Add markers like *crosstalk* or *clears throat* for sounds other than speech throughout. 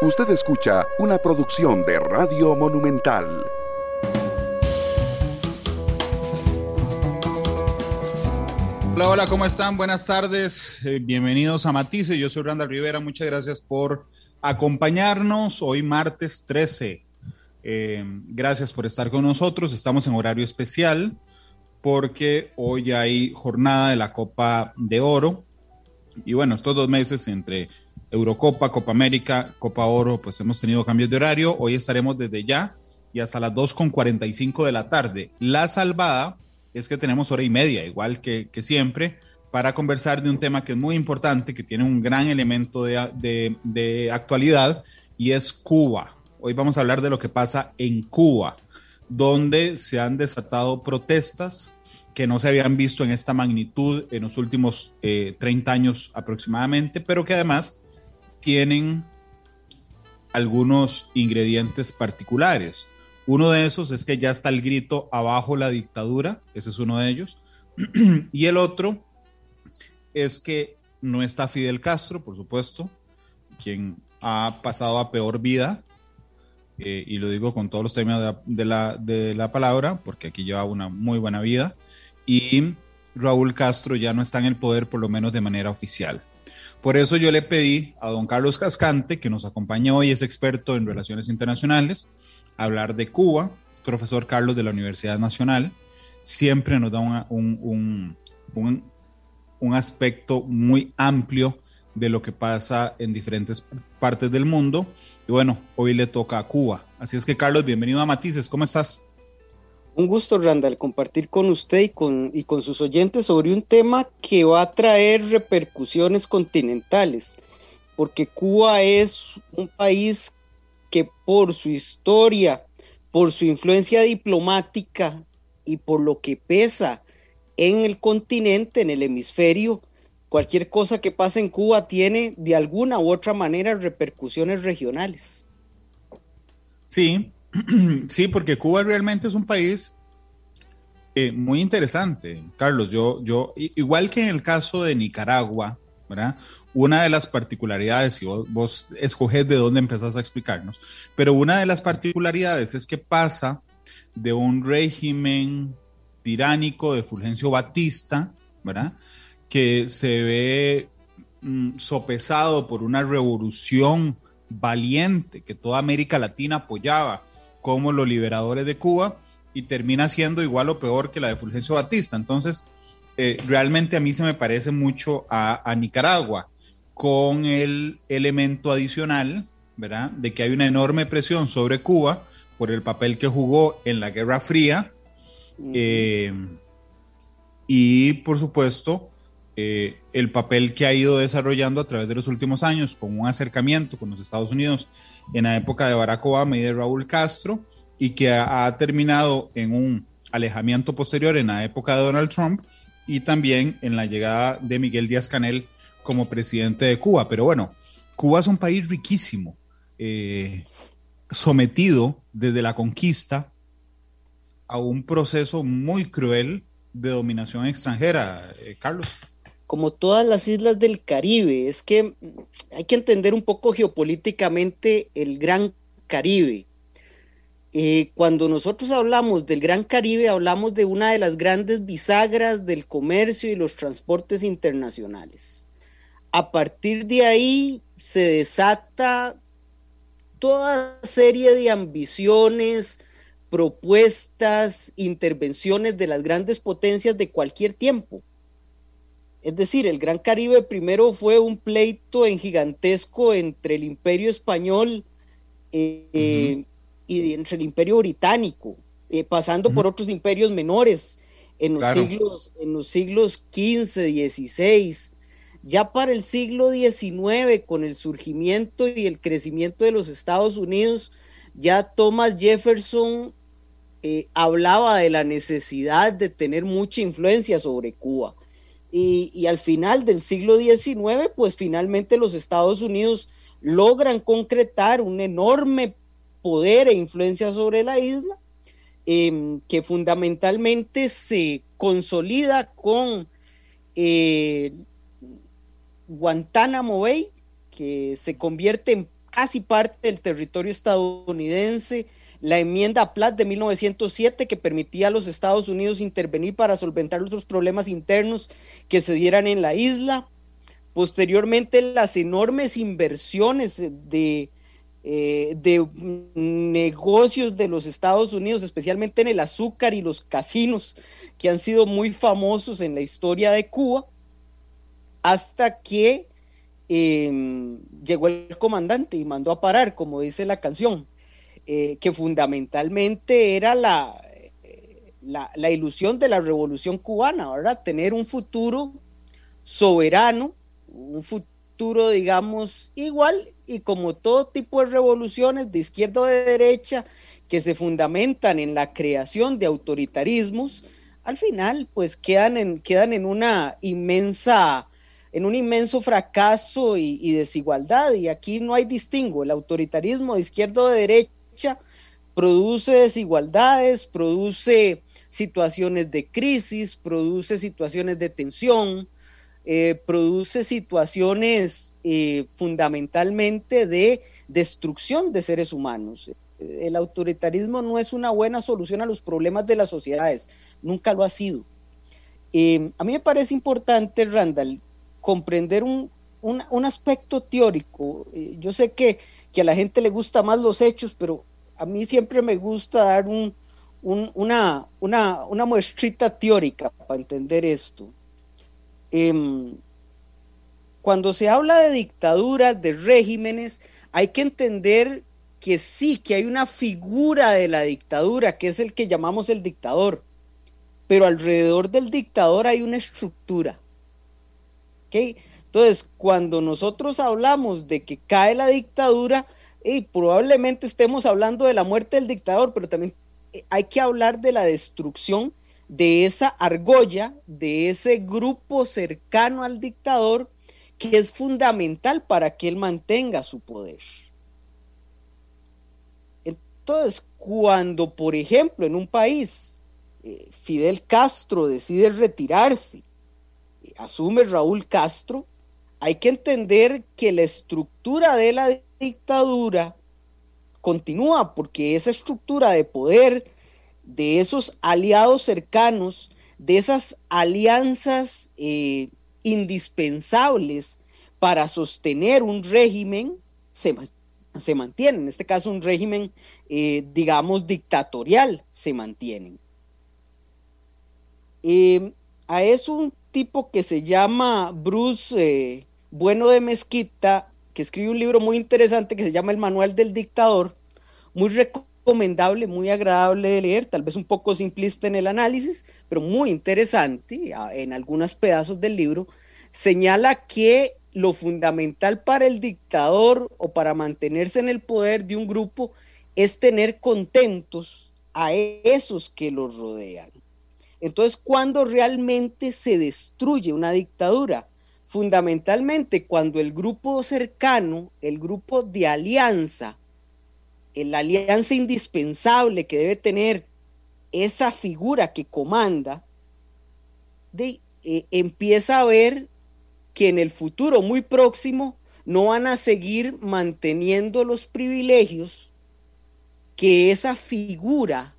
Usted escucha una producción de Radio Monumental. Hola, hola, ¿cómo están? Buenas tardes. Eh, bienvenidos a Matice. Yo soy Randall Rivera. Muchas gracias por acompañarnos hoy martes 13. Eh, gracias por estar con nosotros. Estamos en horario especial porque hoy hay jornada de la Copa de Oro. Y bueno, estos dos meses entre Eurocopa, Copa América, Copa Oro, pues hemos tenido cambios de horario. Hoy estaremos desde ya y hasta las 2.45 de la tarde. La salvada es que tenemos hora y media, igual que, siempre, para conversar de un tema que es muy importante, que tiene un gran elemento de, actualidad y es Cuba. Hoy vamos a hablar de lo que pasa en Cuba, donde se han desatado protestas que no se habían visto en esta magnitud en los últimos 30 eh, años aproximadamente, pero que además tienen algunos ingredientes particulares. Uno de esos es que ya está el grito abajo la dictadura, ese es uno de ellos. *clears throat* y el otro es que no está Fidel Castro, por supuesto, quien ha pasado a peor vida, eh, y lo digo con todos los términos de, la, de la palabra, porque aquí lleva una muy buena vida, y Raúl Castro ya no está en el poder, por lo menos de manera oficial. Por eso yo le pedí a don Carlos Cascante, que nos acompaña hoy, es experto en relaciones internacionales, hablar de Cuba, es profesor Carlos de la Universidad Nacional, siempre nos da un, un, aspecto muy amplio de lo que pasa en diferentes partes del mundo. Y bueno, hoy le toca a Cuba. Así es que Carlos, bienvenido a Matices, ¿cómo estás? Un gusto, Randall, compartir con usted y con, y con sus oyentes sobre un tema que va a traer repercusiones continentales, porque Cuba es un país que por su historia, por su influencia diplomática y por lo que pesa en el continente, en el hemisferio, cualquier cosa que pase en Cuba tiene de alguna u otra manera repercusiones regionales. Sí, *clears throat* Sí, porque Cuba realmente es un país eh, muy interesante, Carlos. Yo, yo, igual que en el caso de Nicaragua, ¿verdad? Una de las particularidades, y vos, escoges de dónde empezás a explicarnos, pero una de las particularidades es que pasa de un régimen tiránico de Fulgencio Batista, ¿verdad? Que se ve mm, sopesado por una revolución valiente que toda América Latina apoyaba como los liberadores de Cuba y termina siendo igual o peor que la de Fulgencio Batista. Entonces, eh, realmente a mí se me parece mucho a, Nicaragua, con el elemento adicional, ¿verdad? De que hay una enorme presión sobre Cuba por el papel que jugó en la Guerra Fría. Eh, y por supuesto, eh, el papel que ha ido desarrollando a través de los últimos años con un acercamiento con los Estados Unidos en la época de Barack Obama y de Raúl Castro y que ha, terminado en un alejamiento posterior en la época de Donald Trump y también en la llegada de Miguel Díaz Canel como presidente de Cuba. Pero bueno, Cuba es un país riquísimo, eh, sometido desde la conquista a un proceso muy cruel de dominación extranjera, eh, Carlos como todas las islas del Caribe. Es que hay que entender un poco geopolíticamente el Gran Caribe. Eh, cuando nosotros hablamos del Gran Caribe, hablamos de una de las grandes bisagras del comercio y los transportes internacionales. A partir de ahí se desata toda serie de ambiciones, propuestas, intervenciones de las grandes potencias de cualquier tiempo. Es decir, el Gran Caribe primero fue un pleito en gigantesco entre el imperio español eh, y entre el imperio británico, eh, pasando por otros imperios menores en los, siglos, en los siglos XV, XVI. Ya para el siglo XIX, con el surgimiento y el crecimiento de los Estados Unidos, ya Thomas Jefferson eh, hablaba de la necesidad de tener mucha influencia sobre Cuba. Y, al final del siglo XIX, pues finalmente los Estados Unidos logran concretar un enorme poder e influencia sobre la isla, em, que fundamentalmente se consolida con eh, Guantánamo Bay, que se convierte en casi parte del territorio estadounidense, la enmienda Platt de 1907 que permitía a los Estados Unidos intervenir para solventar los problemas internos que se dieran en la isla. Posteriormente, las enormes inversiones de, eh, de negocios de los Estados Unidos, especialmente en el azúcar y los casinos, que han sido muy famosos en la historia de Cuba, hasta que em, llegó el comandante y mandó a parar, como dice la canción. Eh, que fundamentalmente era la, la, ilusión de la revolución cubana, ¿verdad? Tener un futuro soberano, un futuro, digamos, igual y como todo tipo de revoluciones de izquierda o de derecha que se fundamentan en la creación de autoritarismos, al final pues quedan en, quedan en una inmensa en un inmenso fracaso y, y, desigualdad. Y aquí no hay distingo. El autoritarismo de izquierda o de derecha produce desigualdades, produce situaciones de crisis, produce situaciones de tensión, eh, produce situaciones eh, fundamentalmente de destrucción de seres humanos. El autoritarismo no es una buena solución a los problemas de las sociedades, nunca lo ha sido. Eh, a mí me parece importante, Randall, comprender un, un, aspecto teórico. yo sé que, que a la gente le gusta más los hechos, pero a mí siempre me gusta dar una, una, muestrita teórica para entender esto. Em, cuando se habla de dictaduras, de regímenes, hay que entender que sí, que hay una figura de la dictadura, que es el que llamamos el dictador, pero alrededor del dictador hay una estructura. Entonces, cuando nosotros hablamos de que cae la dictadura, y probablemente estemos hablando de la muerte del dictador, pero también eh, hay que hablar de la destrucción de esa argolla, de ese grupo cercano al dictador, que es fundamental para que él mantenga su poder. Entonces, cuando, por ejemplo, en un país eh, Fidel Castro decide retirarse, eh, asume Raúl Castro, hay que entender que la estructura de la dictadura continúa porque esa estructura de poder de esos aliados cercanos, de esas alianzas eh, indispensables para sostener un régimen, se, se, mantiene. En este caso, un régimen, eh, digamos, dictatorial, se mantiene. Eh, a eso un tipo que se llama Bruce Bueno de Mezquita que escribe un libro muy interesante que se llama El Manual del Dictador, muy recomendable, muy agradable de leer, tal vez un poco simplista en el análisis, pero muy interesante en algunos pedazos del libro, señala que lo fundamental para el dictador o para mantenerse en el poder de un grupo es tener contentos a esos que los rodean. Entonces, cuando realmente se destruye una dictadura, fundamentalmente cuando el grupo cercano, el grupo de alianza, la alianza indispensable que debe tener esa figura que comanda, de, eh, empieza a ver que en el futuro muy próximo no van a seguir manteniendo los privilegios que esa figura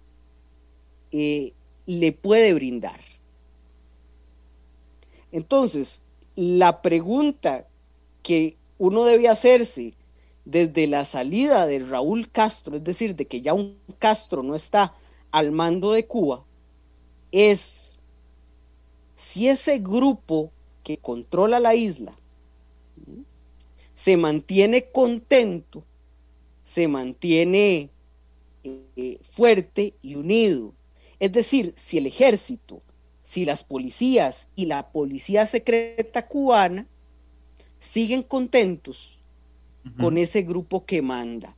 eh, le puede brindar. Entonces, la pregunta que uno debe hacerse desde la salida de Raúl Castro, es decir, de que ya un Castro no está al mando de Cuba, es si ese grupo que controla la isla se mantiene contento, se mantiene eh, fuerte y unido. Es decir, si el ejército si las policías y la policía secreta cubana siguen contentos con ese grupo que manda.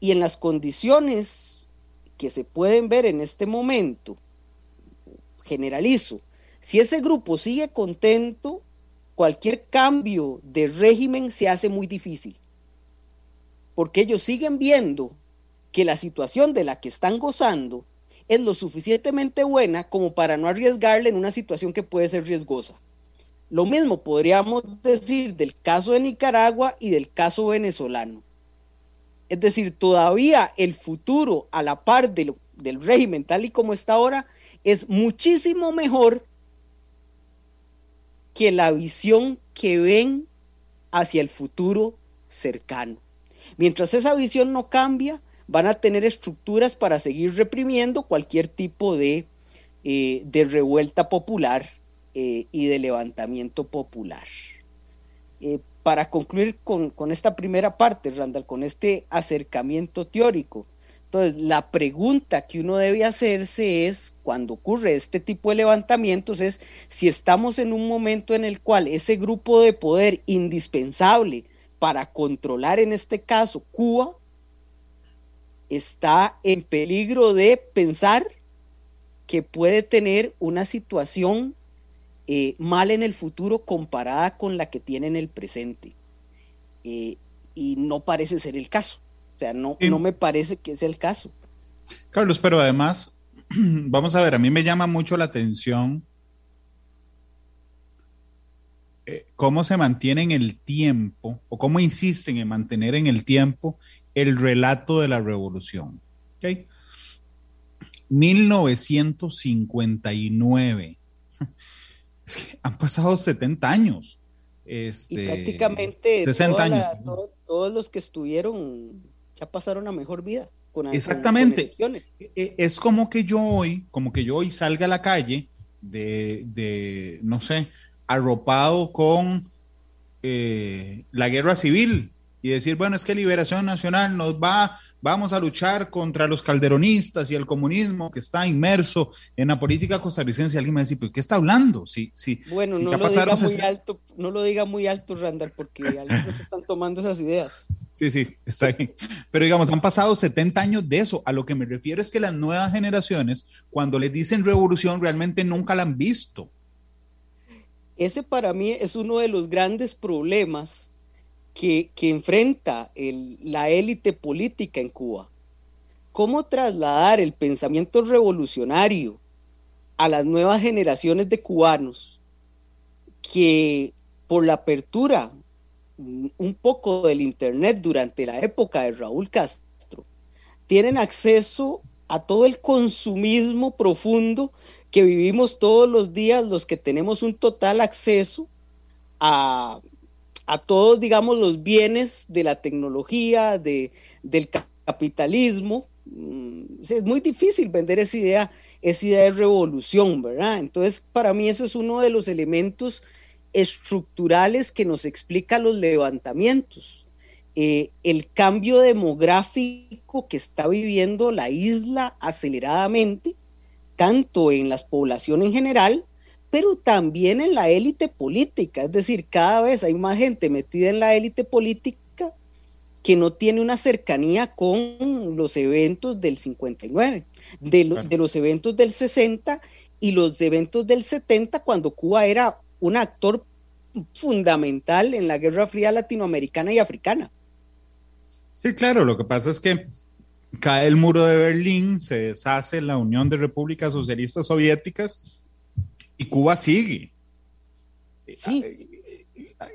Y en las condiciones que se pueden ver en este momento, generalizo, si ese grupo sigue contento, cualquier cambio de régimen se hace muy difícil. Porque ellos siguen viendo que la situación de la que están gozando es lo suficientemente buena como para no arriesgarle en una situación que puede ser riesgosa. Lo mismo podríamos decir del caso de Nicaragua y del caso venezolano. Es decir, todavía el futuro a la par del régimen tal y como está ahora es muchísimo mejor que la visión que ven hacia el futuro cercano. Mientras esa visión no cambia, van a tener estructuras para seguir reprimiendo cualquier tipo de, eh, de revuelta popular eh, y de levantamiento popular. Eh, para concluir con, con, esta primera parte, Randall, con este acercamiento teórico, entonces la pregunta que uno debe hacerse es, cuando ocurre este tipo de levantamientos, es si estamos en un momento en el cual ese grupo de poder indispensable para controlar en este caso Cuba está en peligro de pensar que puede tener una situación eh, mal en el futuro comparada con la que tiene en el presente. Eh, y no parece ser el caso. O sea, no, no me parece que es el caso. Carlos, pero además, *clears throat* vamos a ver, a mí me llama mucho la atención eh, cómo se mantiene en el tiempo o cómo insisten en mantener en el tiempo el relato de la revolución. ¿okay? 1959. *laughs* Es que han pasado 70 años. Este, y prácticamente 60 años. todos los que estuvieron ya pasaron a mejor vida. Con, Exactamente. E, e, es como que yo hoy, como que yo hoy salga a la calle de, de no sé, arropado con eh, la guerra civil y decir, bueno, es que Liberación Nacional nos va, vamos a luchar contra los calderonistas y el comunismo que está inmerso en la política costarricense. Alguien me dice, ¿pero qué está hablando? Si, si, bueno, no, lo diga muy alto, no lo diga muy alto, Randall, porque *laughs* algunos están tomando esas ideas. Sí, sí, está bien. Pero digamos, han pasado 70 años de eso. A lo que me refiero es que las nuevas generaciones, cuando les dicen revolución, realmente nunca la han visto. Ese para mí es uno de los grandes problemas que, enfrenta la élite política en Cuba. ¿Cómo trasladar el pensamiento revolucionario a las nuevas generaciones de cubanos que por la apertura un poco del Internet durante la época de Raúl Castro tienen acceso a todo el consumismo profundo que vivimos todos los días los que tenemos un total acceso a, todos, digamos, los bienes de la tecnología, de, del capitalismo. Mm, es muy difícil vender esa idea, esa idea de revolución, ¿verdad? Entonces, para mí eso es uno de los elementos estructurales que nos explica los levantamientos. Eh, el cambio demográfico que está viviendo la isla aceleradamente, tanto en las poblaciones en general, pero también en la élite política. Es decir, cada vez hay más gente metida en la élite política que no tiene una cercanía con los eventos del 59, de, de los eventos del 60 y los eventos del 70, cuando Cuba era un actor fundamental en la Guerra Fría latinoamericana y africana. Sí, claro, lo que pasa es que cae el muro de Berlín, se deshace la Unión de Repúblicas Socialistas Soviéticas y Cuba sigue.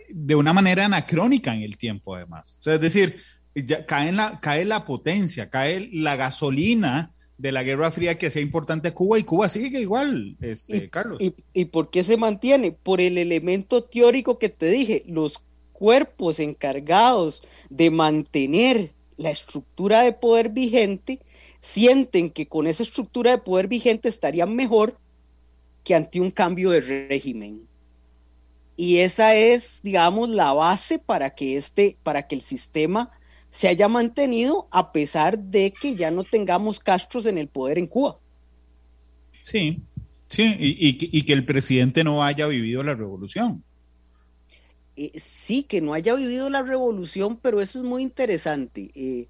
De una manera anacrónica en el tiempo, además. es decir, ya cae, la, cae la potencia, cae la gasolina de la Guerra Fría que sea importante a Cuba y Cuba sigue igual, este, Carlos. Y, y, por qué se mantiene? Por el elemento teórico que te dije, los cuerpos encargados de mantener la estructura de poder vigente sienten que con esa estructura de poder vigente estarían mejor que ante un cambio de régimen. Y esa es, digamos, la base para que este, para que el sistema se haya mantenido a pesar de que ya no tengamos Castros en el poder en Cuba. Sí, sí, y, que el presidente no haya vivido la revolución. Eh, sí, que no haya vivido la revolución, pero eso es muy interesante. Eh,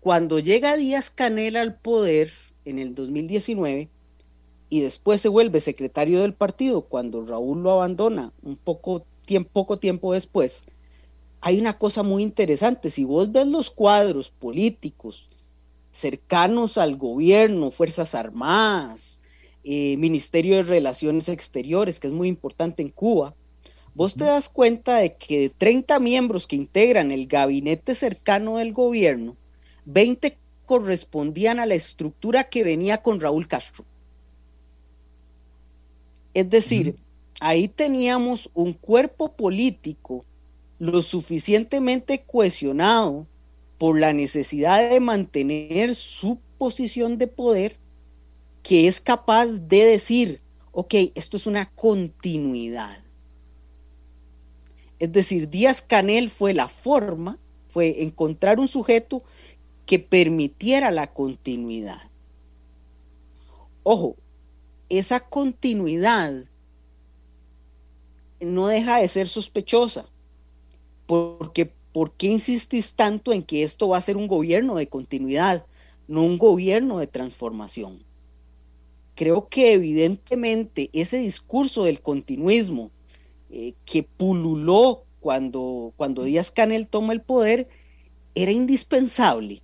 cuando llega Díaz Canel al poder en el 2019 y después se vuelve secretario del partido cuando Raúl lo abandona un poco tiempo, poco tiempo después, hay una cosa muy interesante. Si vos ves los cuadros políticos cercanos al gobierno, Fuerzas Armadas, eh, Ministerio de Relaciones Exteriores, que es muy importante en Cuba, vos te das cuenta de que de 30 miembros que integran el gabinete cercano del gobierno, 20 correspondían a la estructura que venía con Raúl Castro. Es decir, ahí teníamos un cuerpo político lo suficientemente cohesionado por la necesidad de mantener su posición de poder que es capaz de decir, ok, esto es una continuidad. Es decir, Díaz Canel fue la forma, fue encontrar un sujeto que permitiera la continuidad. Ojo, esa continuidad no deja de ser sospechosa, porque ¿por qué insistís tanto en que esto va a ser un gobierno de continuidad, no un gobierno de transformación? Creo que evidentemente ese discurso del continuismo eh, que pululó cuando, cuando Díaz Canel toma el poder era indispensable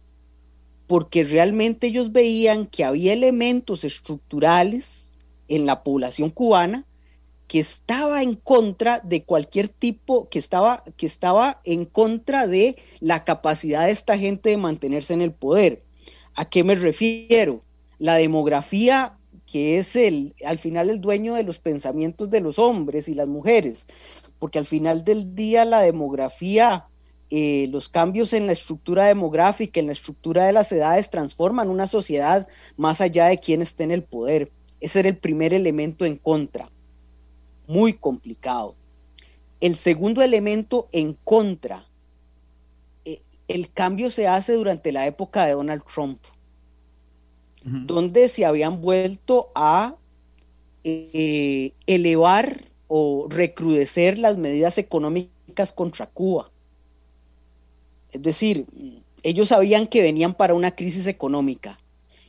porque realmente ellos veían que había elementos estructurales en la población cubana que estaba en contra de cualquier tipo, que estaba, que estaba en contra de la capacidad de esta gente de mantenerse en el poder. ¿A qué me refiero? La demografía que es el, al final el dueño de los pensamientos de los hombres y las mujeres, porque al final del día la demografía eh, los cambios en la estructura demográfica, en la estructura de las edades, transforman una sociedad más allá de quien esté en el poder. Ese era el primer elemento en contra. Muy complicado. El segundo elemento en contra, eh, el cambio se hace durante la época de Donald Trump, donde se habían vuelto a eh, elevar o recrudecer las medidas económicas contra Cuba es decir, ellos sabían que venían para una crisis económica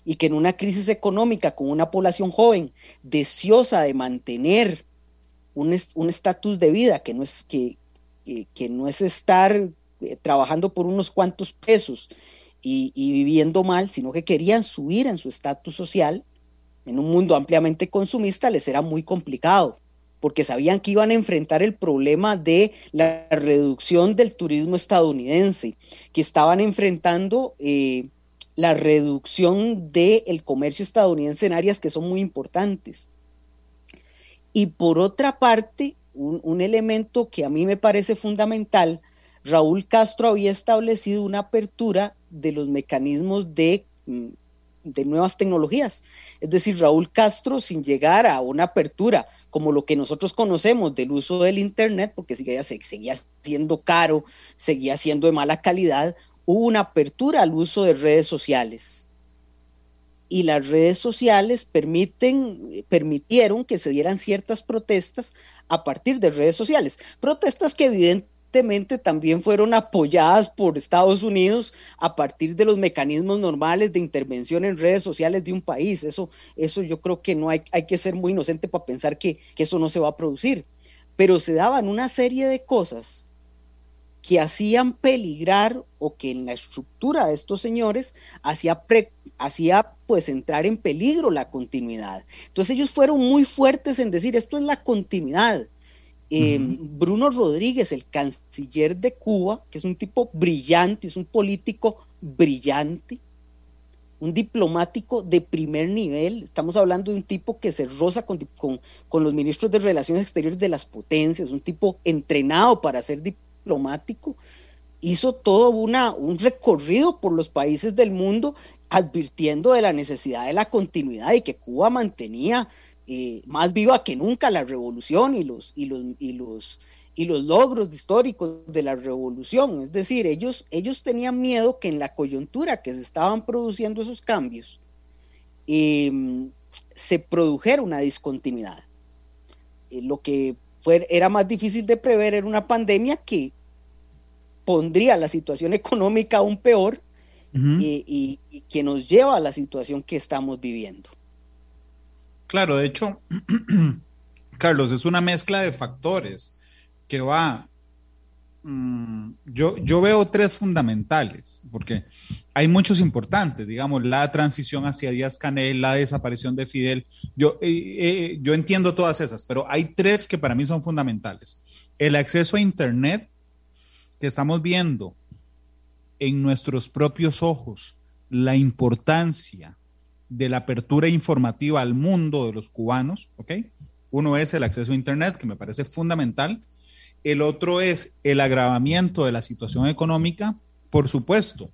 y que en una crisis económica con una población joven deseosa de mantener un estatus de vida que no es que, que, no es estar eh, trabajando por unos cuantos pesos y, y, viviendo mal, sino que querían subir en su estatus social, en un mundo ampliamente consumista les era muy complicado porque sabían que iban a enfrentar el problema de la reducción del turismo estadounidense, que estaban enfrentando eh, la reducción del comercio estadounidense en áreas que son muy importantes. Y por otra parte, un, elemento que a mí me parece fundamental, Raúl Castro había establecido una apertura de los mecanismos de mm, de nuevas tecnologías. Es decir, Raúl Castro, sin llegar a una apertura como lo que nosotros conocemos del uso del Internet, porque seguía, seguía siendo caro, seguía siendo de mala calidad, hubo una apertura al uso de redes sociales. Y las redes sociales permiten, permitieron que se dieran ciertas protestas a partir de redes sociales. Protestas que evidentemente también fueron apoyadas por Estados Unidos a partir de los mecanismos normales de intervención en redes sociales de un país. Eso, eso yo creo que no hay, hay que ser muy inocente para pensar que, que eso no se va a producir. Pero se daban una serie de cosas que hacían peligrar o que en la estructura de estos señores hacía, hacía pues entrar en peligro la continuidad. Entonces ellos fueron muy fuertes en decir esto es la continuidad Em, Bruno Rodríguez, el canciller de Cuba, que es un tipo brillante, es un político brillante, un diplomático de primer nivel. Estamos hablando de un tipo que se roza con, con, los ministros de Relaciones Exteriores de las potencias, un tipo entrenado para ser diplomático. Hizo todo una, un recorrido por los países del mundo advirtiendo de la necesidad de la continuidad y que Cuba mantenía eh, más viva que nunca la revolución y los, y los, y los, y los logros históricos de la revolución. Es decir, ellos, ellos tenían miedo que en la coyuntura que se estaban produciendo esos cambios, em, se produjera una discontinuidad. Eh, lo que fue, era más difícil de prever era una pandemia que pondría la situación *laughs* económica aún peor y que nos lleva a la situación que estamos viviendo. Claro, de hecho, *clears throat* Carlos, es una mezcla de factores que va mm, yo, veo tres fundamentales, porque hay muchos importantes, digamos, la transición hacia Díaz Canel, la desaparición de Fidel. Yo, eh, eh, yo entiendo todas esas, pero hay tres que para mí son fundamentales. El acceso a Internet, que estamos viendo en nuestros propios ojos, la importancia de la apertura informativa al mundo de los cubanos, ¿ok? Uno es el acceso a Internet, que me parece fundamental. El otro es el agravamiento de la situación económica, por supuesto,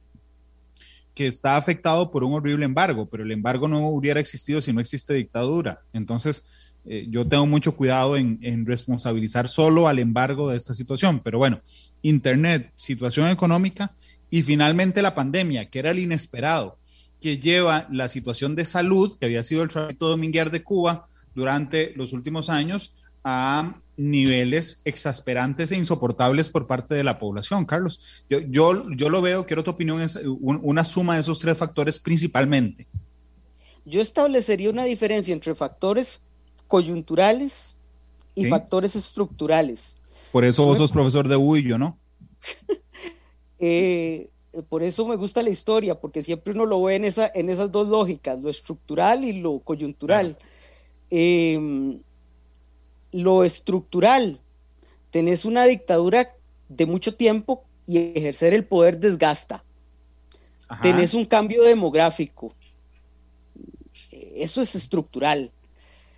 que está afectado por un horrible embargo, pero el embargo no hubiera existido si no existe dictadura. Entonces, eh, yo tengo mucho cuidado en, responsabilizar solo al embargo de esta situación, pero bueno, Internet, situación económica y finalmente la pandemia, que era el inesperado que lleva la situación de salud, que había sido el tránsito dominguer de Cuba durante los últimos años, a niveles exasperantes e insoportables por parte de la población. Carlos, yo, yo, yo lo veo, quiero tu opinión, es una suma de esos tres factores principalmente. Yo establecería una diferencia entre factores coyunturales y ¿Sí? factores estructurales. Por eso vos sos profesor de U y yo no. *laughs* eh, por eso me gusta la historia, porque siempre uno lo ve en, esa, en esas dos lógicas, lo estructural y lo coyuntural. Eh, lo estructural, tenés una dictadura de mucho tiempo y ejercer el poder desgasta. Ajá. Tenés un cambio demográfico, eso es estructural.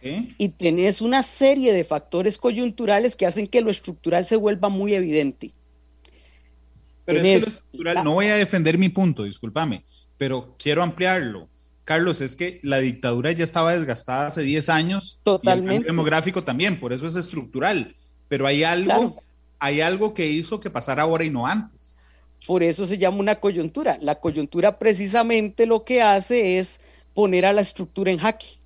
¿Sí? Y tenés una serie de factores coyunturales que hacen que lo estructural se vuelva muy evidente. Pero tenés es que lo estructural, la... no voy a defender mi punto, discúlpame, pero quiero ampliarlo. Carlos, es que la dictadura ya estaba desgastada hace 10 años. Totalmente. Y el demográfico también, por eso es estructural. Pero hay algo, claro. hay algo que hizo que pasara ahora y no antes. Por eso se llama una coyuntura. La coyuntura precisamente lo que hace es poner a la estructura en jaque.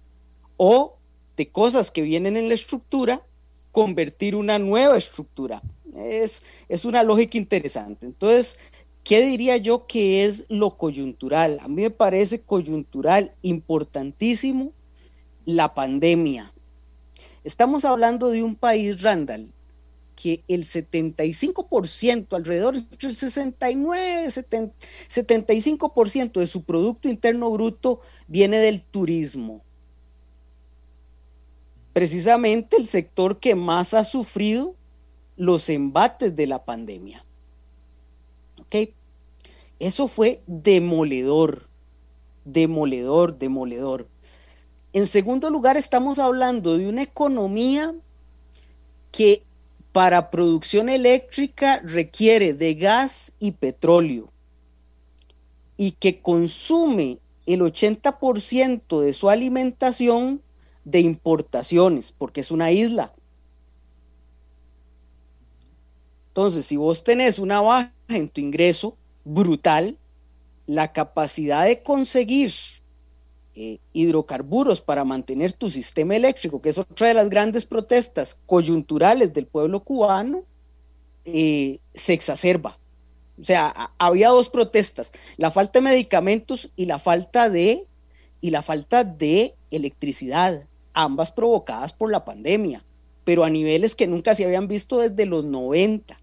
O de cosas que vienen en la estructura, convertir una nueva estructura. Es, es una lógica interesante. Entonces, ¿Qué diría yo que es lo coyuntural? A mí me parece coyuntural importantísimo la pandemia. Estamos hablando de un país, Randall, que el 75%, alrededor del 69, 70, 75% de su Producto Interno Bruto viene del turismo. Precisamente el sector que más ha sufrido los embates de la pandemia. Eso fue demoledor, demoledor, demoledor. En segundo lugar, estamos hablando de una economía que para producción eléctrica requiere de gas y petróleo y que consume el 80% de su alimentación de importaciones, porque es una isla. Entonces, si vos tenés una baja en tu ingreso brutal, la capacidad de conseguir eh, hidrocarburos para mantener tu sistema eléctrico, que es otra de las grandes protestas coyunturales del pueblo cubano, eh, se exacerba. O sea, había dos protestas, la falta de medicamentos y la falta de y la falta de electricidad, ambas provocadas por la pandemia, pero a niveles que nunca se habían visto desde los 90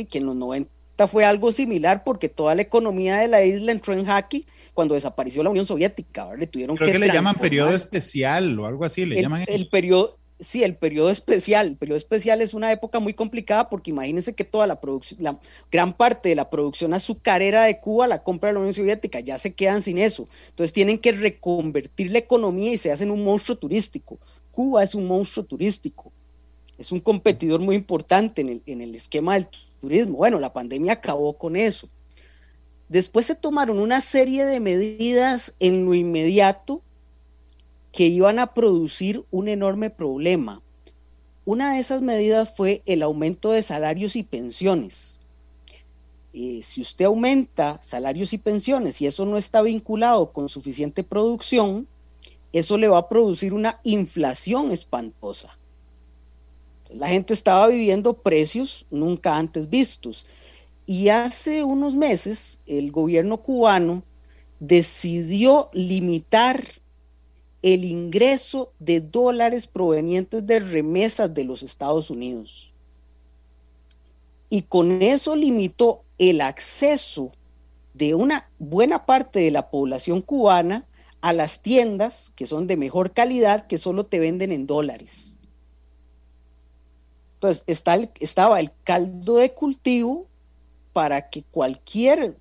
y que en los 90 fue algo similar porque toda la economía de la isla entró en jaque cuando desapareció la Unión Soviética. ¿verdad? Tuvieron Creo que, que le llaman periodo especial o algo así, le el, llaman el periodo Sí, el periodo especial. El periodo especial es una época muy complicada porque imagínense que toda la producción, la gran parte de la producción azucarera de Cuba la compra la Unión Soviética, ya se quedan sin eso. Entonces tienen que reconvertir la economía y se hacen un monstruo turístico. Cuba es un monstruo turístico. Es un competidor muy importante en el, en el esquema del Bueno, la pandemia acabó con eso. Después se tomaron una serie de medidas en lo inmediato que iban a producir un enorme problema. Una de esas medidas fue el aumento de salarios y pensiones. Eh, si usted aumenta salarios y pensiones y eso no está vinculado con suficiente producción, eso le va a producir una inflación espantosa. La gente estaba viviendo precios nunca antes vistos. Y hace unos meses el gobierno cubano decidió limitar el ingreso de dólares provenientes de remesas de los Estados Unidos. y con eso limitó el acceso de una buena parte de la población cubana a las tiendas que son de mejor calidad que solo te venden en dólares. Entonces está estaba el caldo de cultivo para que cualquier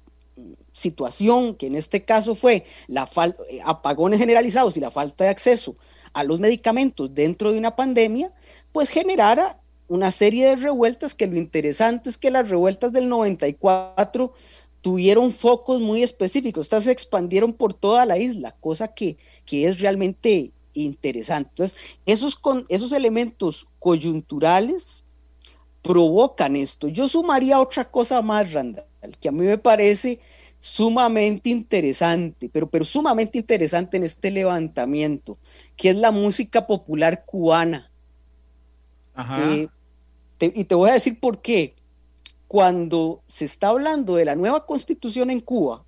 situación, que en este caso fue la eh, apagones generalizados y la falta de acceso a los medicamentos dentro de una pandemia, pues generara una serie de revueltas que lo interesante es que las revueltas del 94 tuvieron focos muy específicos, estas se expandieron por toda la isla, cosa que, que es realmente interesante. Entonces, esos, con, esos elementos coyunturales provocan esto. Yo sumaría otra cosa más, Randall, que a mí me parece sumamente interesante, pero, pero sumamente interesante en este levantamiento, que es la música popular cubana. Eh, y te voy a decir por qué. Cuando se está hablando de la nueva constitución en Cuba,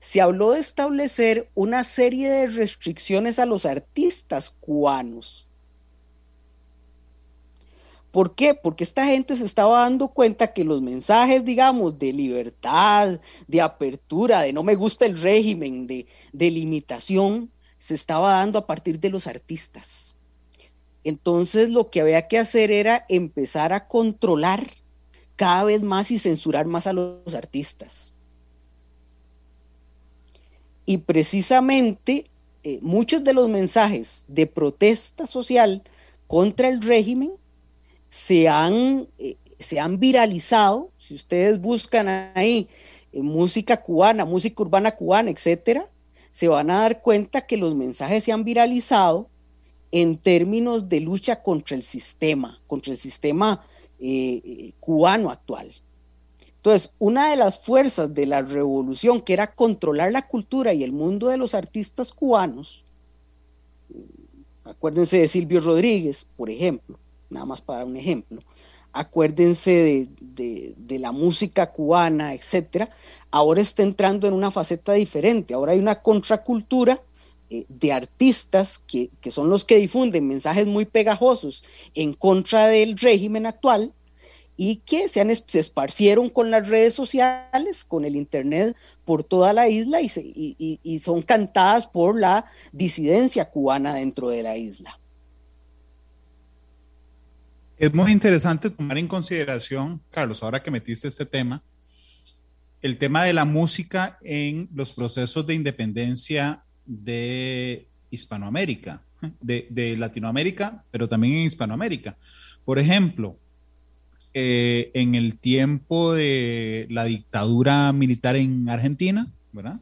se habló de establecer una serie de restricciones a los artistas cubanos ¿Por qué? Porque esta gente se estaba dando cuenta que los mensajes, digamos, de libertad, de apertura, de no me gusta el régimen, de, limitación, se estaba dando a partir de los artistas. Entonces lo que había que hacer era empezar a controlar cada vez más y censurar más a los artistas. Y precisamente eh, muchos de los mensajes de protesta social contra el régimen se han, eh, se han viralizado. Si ustedes buscan ahí eh, música cubana, música urbana cubana, etcétera, se van a dar cuenta que los mensajes se han viralizado en términos de lucha contra el sistema, contra el sistema cubano actual. Entonces, una de las fuerzas de la revolución, que era controlar la cultura y el mundo de los artistas cubanos, acuérdense de Silvio Rodríguez, por ejemplo, nada más para un ejemplo. Acuérdense de, la música cubana, etcétera. Ahora está entrando en una faceta diferente. Ahora hay una contracultura eh, de artistas que, son los que difunden mensajes muy pegajosos en contra del régimen actual y que se, han, se esparcieron con las redes sociales, con el Internet por toda la isla y, y son cantadas por la disidencia cubana dentro de la isla. Es muy interesante tomar en consideración, Carlos, ahora que metiste este tema, el tema de la música en los procesos de independencia de Hispanoamérica, de, Latinoamérica, pero también en Hispanoamérica. Por ejemplo, eh, en el tiempo de la dictadura militar en Argentina, ¿verdad?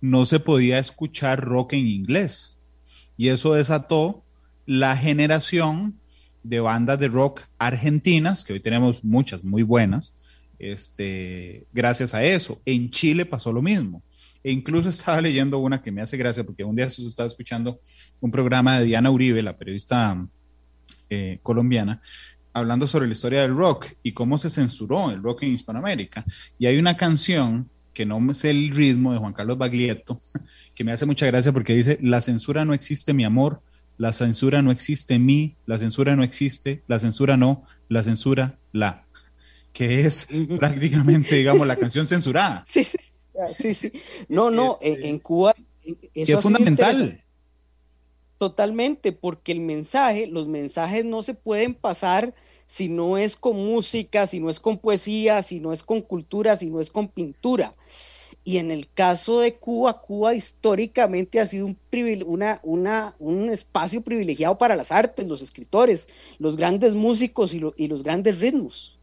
No se podía escuchar rock en inglés. Y eso desató la generación de bandas de rock argentinas, que hoy tenemos muchas muy buenas, este, gracias a eso. En Chile pasó lo mismo. E incluso *laughs* estaba leyendo una que me hace gracia, porque un día estaba escuchando un programa de Diana Uribe, la periodista eh, colombiana, hablando sobre la historia del rock y cómo se censuró el rock en Hispanoamérica. Y hay una canción que no sé el ritmo de Juan Carlos Baglietto, *laughs* que me hace mucha gracia porque dice, la censura no existe, mi amor, la censura no existe en mí, la censura no existe, la censura no, la censura la, que es prácticamente, digamos, la canción *laughs* censurada. Sí, sí, sí, sí. No, no, este, en, Cuba... Eso es fundamental. Totalmente, porque el mensaje, los mensajes no se pueden pasar si no es con música, si no es con poesía, si no es con cultura, si no es con pintura. Y en el caso de Cuba, Cuba históricamente ha sido un, espacio privilegiado para las artes, los escritores, los grandes músicos y, los grandes ritmos.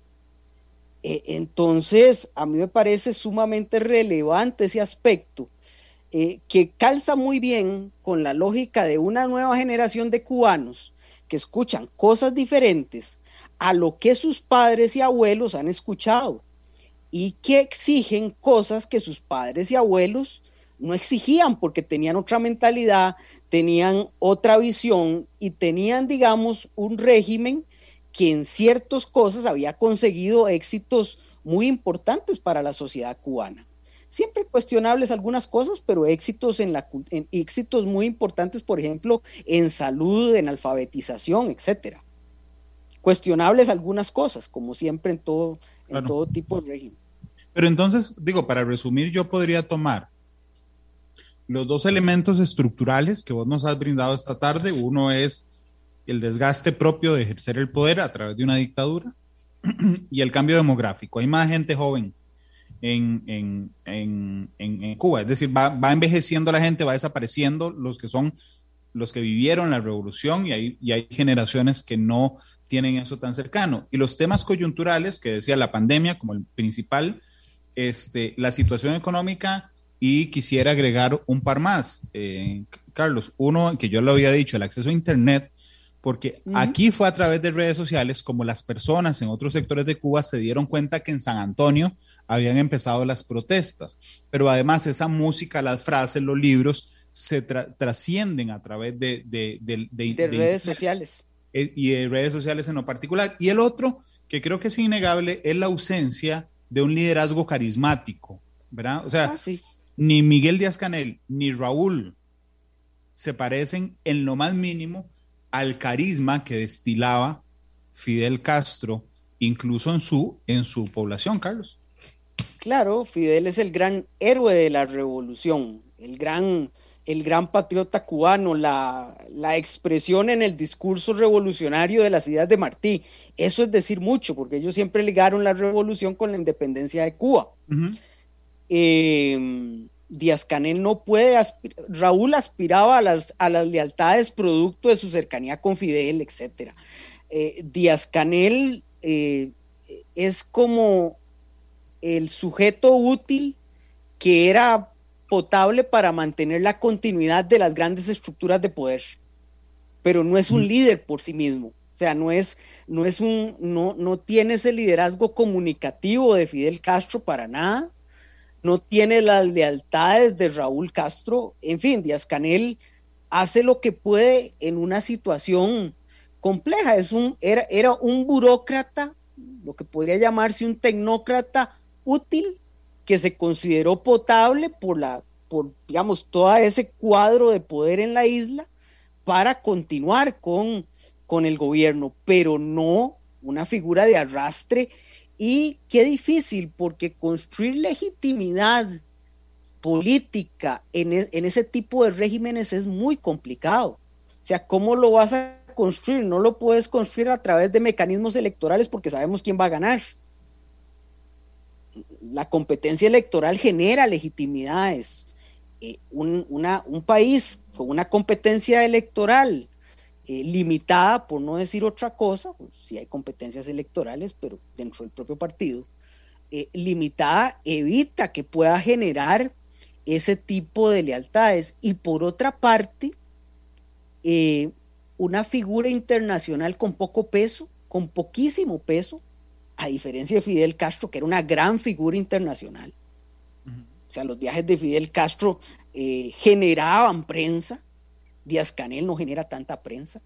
Eh, entonces, a mí me parece sumamente relevante ese aspecto, eh, que calza muy bien con la lógica de una nueva generación de cubanos que escuchan cosas diferentes a lo que sus padres y abuelos han escuchado y que exigen cosas que sus padres y abuelos no exigían porque tenían otra mentalidad, tenían otra visión y tenían, digamos, un régimen que en ciertas cosas había conseguido éxitos muy importantes para la sociedad cubana. Siempre cuestionables algunas cosas, pero éxitos, en la, éxitos muy importantes, por ejemplo, en salud, en alfabetización, etcétera. cuestionables algunas cosas, como siempre en todo, en todo tipo de régimen. Pero entonces, digo, para resumir, yo podría tomar los dos elementos estructurales que vos nos has brindado esta tarde. Uno es el desgaste propio de ejercer el poder a través de una dictadura *clears throat* y el cambio demográfico. Hay más gente joven en, en, en, en Cuba, es decir, va, va, envejeciendo la gente, va desapareciendo los que son los que vivieron la revolución y hay, y hay generaciones que no tienen eso tan cercano. Y los temas coyunturales, que decía la pandemia como el principal, este, la situación económica y quisiera agregar un par más, eh, Carlos. Uno que yo lo había dicho, el acceso a Internet, porque aquí fue a través de redes sociales como las personas en otros sectores de Cuba se dieron cuenta que en San Antonio habían empezado las protestas, pero además esa música, las frases, los libros se trascienden a través de, de, de redes sociales. Eh, y de redes sociales en lo particular. Y el otro, que creo que es innegable, es la ausencia de un liderazgo carismático, ¿verdad? O sea, ah, ni Miguel Díaz Canel ni Raúl se parecen en lo más mínimo al carisma que destilaba Fidel Castro, incluso en su, en su población, Carlos. Claro, Fidel es el gran héroe de la revolución, el gran, el gran patriota cubano, la, la, expresión en el discurso revolucionario de las ideas de Martí. Eso es decir mucho, porque ellos siempre ligaron la revolución con la independencia de Cuba. Eh, Díaz Canel no puede, Raúl aspiraba a las, a las lealtades producto de su cercanía con Fidel, etc. Eh, Díaz Canel eh, es como el sujeto útil que era potable para mantener la continuidad de las grandes estructuras de poder, pero no es un líder por sí mismo. O sea, no es, no es un, no, no tiene ese liderazgo comunicativo de Fidel Castro para nada no tiene las lealtades de Raúl Castro. En fin, Díaz Canel hace lo que puede en una situación compleja. Es un, era, era un burócrata, lo que podría llamarse un tecnócrata útil, que se consideró potable por la, por, digamos, todo ese cuadro de poder en la isla para continuar con, con el gobierno, pero no una figura de arrastre y qué difícil, porque construir legitimidad política en, e, en, ese tipo de regímenes es muy complicado. O sea, ¿cómo lo vas a construir? No lo puedes construir a través de mecanismos electorales porque sabemos quién va a ganar. La competencia electoral genera legitimidades. Eh, un, una, un país con una competencia electoral eh, limitada, por no decir otra cosa, pues, si hay competencias electorales, pero dentro del propio partido, eh, limitada evita que pueda generar ese tipo de lealtades. Y por otra parte, eh, una figura internacional con poco peso, con poquísimo peso, a diferencia de Fidel Castro, que era una gran figura internacional. O sea, los viajes de Fidel Castro generaban prensa, Díaz Canel no genera tanta prensa.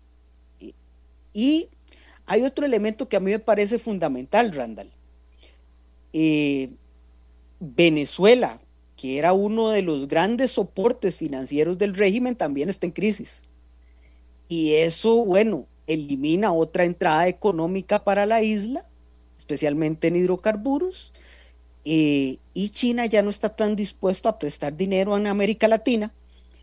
Y hay otro elemento que a mí me parece fundamental, Randall. Eh, Venezuela, que era uno de los grandes soportes financieros del régimen, también está en crisis. Y eso, bueno, elimina otra entrada económica para la isla, especialmente en hidrocarburos. Eh, y China ya no está tan dispuesto a prestar dinero en América Latina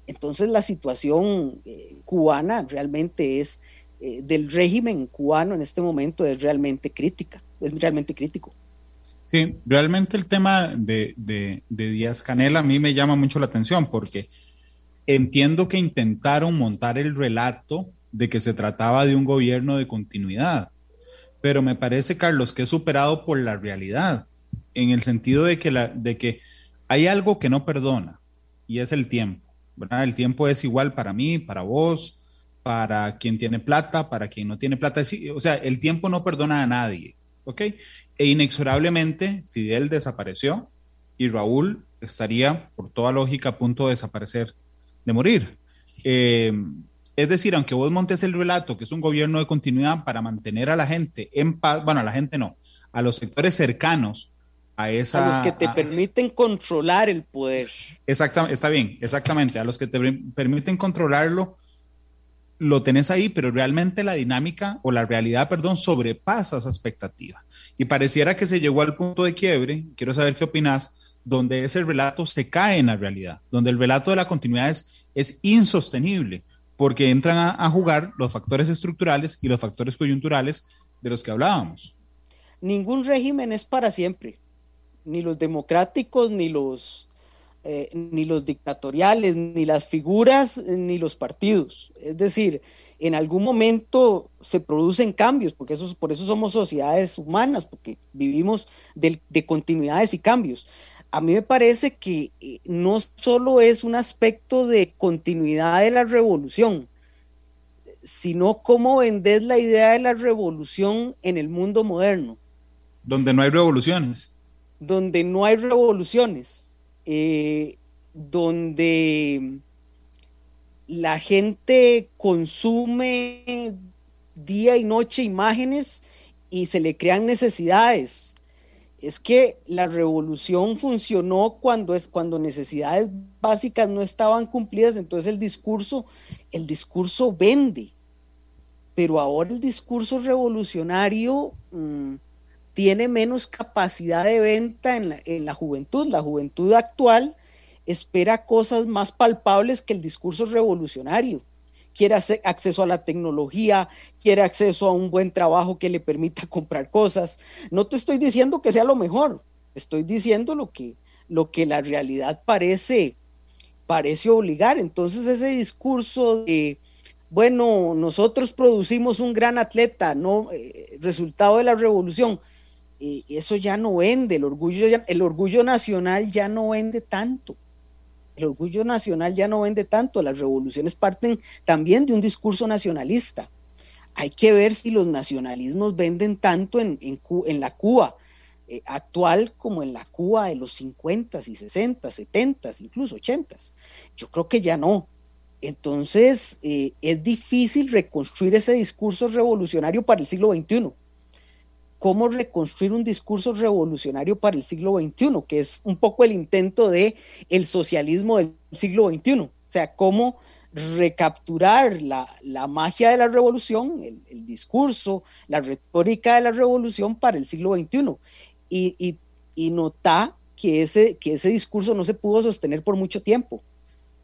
entonces la situación eh, cubana realmente es, eh, del régimen cubano en este momento es realmente crítica, es realmente crítico. Sí, realmente el tema de, de, de Díaz Canel a mí me llama mucho la atención porque entiendo que intentaron montar el relato de que se trataba de un gobierno de continuidad, pero me parece, Carlos, que es superado por la realidad, en el sentido de que, la, de que hay algo que no perdona y es el tiempo. El tiempo es igual para mí, para vos, para quien tiene plata, para quien no tiene plata. O sea, el tiempo no perdona a nadie, ¿ok? E inexorablemente Fidel desapareció y Raúl estaría, por toda lógica, a punto de desaparecer, de morir. Eh, es decir, aunque vos montes el relato, que es un gobierno de continuidad para mantener a la gente en paz, bueno, a la gente no, a los sectores cercanos a esa... A los que te permiten controlar el poder. Exactamente, está bien, exactamente. A los que te permiten controlarlo, lo tenés ahí, pero realmente la dinámica o la realidad, perdón, sobrepasa esa expectativa. Y pareciera que se llegó al punto de quiebre, quiero saber qué opinas, donde ese relato se cae en la realidad, donde el relato de la continuidad es, es insostenible, porque entran a, a jugar los factores estructurales y los factores coyunturales de los que hablábamos. Ningún régimen es para siempre, ni los democráticos, ni los eh, ni los dictatoriales, ni las figuras, ni los partidos. Es decir, en algún momento se producen cambios, porque eso, por eso somos sociedades humanas, porque vivimos de, de continuidades y cambios. A mí me parece que eh, no solo es un aspecto de continuidad de la revolución, sino cómo vendes la idea de la revolución en el mundo moderno. Donde no hay revoluciones. Donde no hay revoluciones eh, donde la gente consume día y noche imágenes y se le crean necesidades. Es que la revolución funcionó cuando, es, cuando necesidades básicas no estaban cumplidas, entonces el discurso, el discurso vende. Pero ahora el discurso revolucionario mmm, tiene menos capacidad de venta en la, en la, juventud. La juventud actual espera cosas más palpables que el discurso revolucionario. Quiere acceso a la tecnología, quiere acceso a un buen trabajo que le permita *laughs* comprar cosas. No te estoy diciendo que sea lo mejor, estoy diciendo lo que, lo que la realidad parece, parece obligar. Entonces ese discurso de, bueno, nosotros producimos un gran atleta, no eh, resultado de la revolución eso ya no vende, el orgullo, el orgullo nacional ya no vende tanto. El orgullo nacional ya no vende tanto, las revoluciones parten también de un discurso nacionalista. Hay que ver si los nacionalismos venden tanto en, en, en la Cuba eh, actual como en la Cuba de los 50 y 60, 70, incluso 80. Yo creo que ya no. Entonces, eh, es difícil reconstruir ese discurso revolucionario para el siglo XXI cómo reconstruir un discurso revolucionario para el siglo XXI, que es un poco el intento de el socialismo del siglo XXI. O sea, cómo recapturar la, la magia de la revolución, el, discurso, la retórica de la revolución para el siglo XXI. Y, y, y nota que ese, que ese discurso no se pudo sostener por mucho tiempo.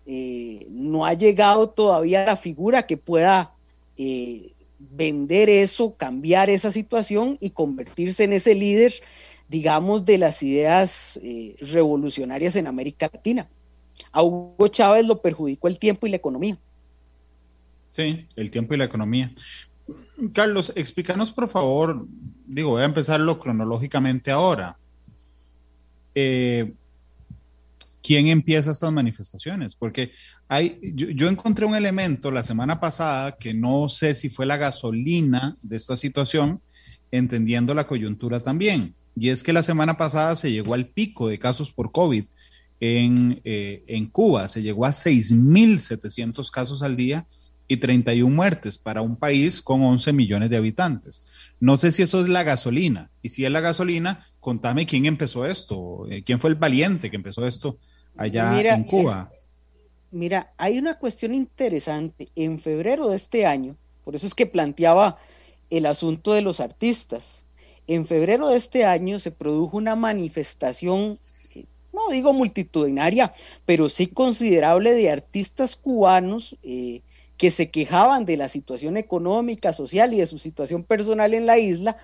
Eh, no ha llegado todavía la figura que pueda eh, vender eso, cambiar esa situación y convertirse en ese líder, digamos, de las ideas eh, revolucionarias en América Latina. A Hugo Chávez lo perjudicó el tiempo y la economía. Sí, el tiempo y la economía. Carlos, explícanos por favor, digo, voy a empezarlo cronológicamente ahora. Eh, quién empieza estas manifestaciones, porque hay, yo, encontré un elemento la semana pasada que no sé si fue la gasolina de esta situación, entendiendo la coyuntura también, y es que la semana pasada se llegó al pico de casos por COVID en, eh, en Cuba, se llegó a 6.700 casos al día y 31 muertes para un país con 11 millones de habitantes. No sé si eso es la gasolina. Y si es la gasolina, contame quién empezó esto, eh, quién fue el valiente que empezó esto allá mira, en Cuba. Es, mira, hay una cuestión interesante. En febrero de este año, por eso es que planteaba el asunto de los artistas. En febrero de este año se produjo una manifestación, eh, no digo multitudinaria, pero sí considerable de artistas cubanos eh, que se quejaban de la situación económica, social y de su situación personal en la isla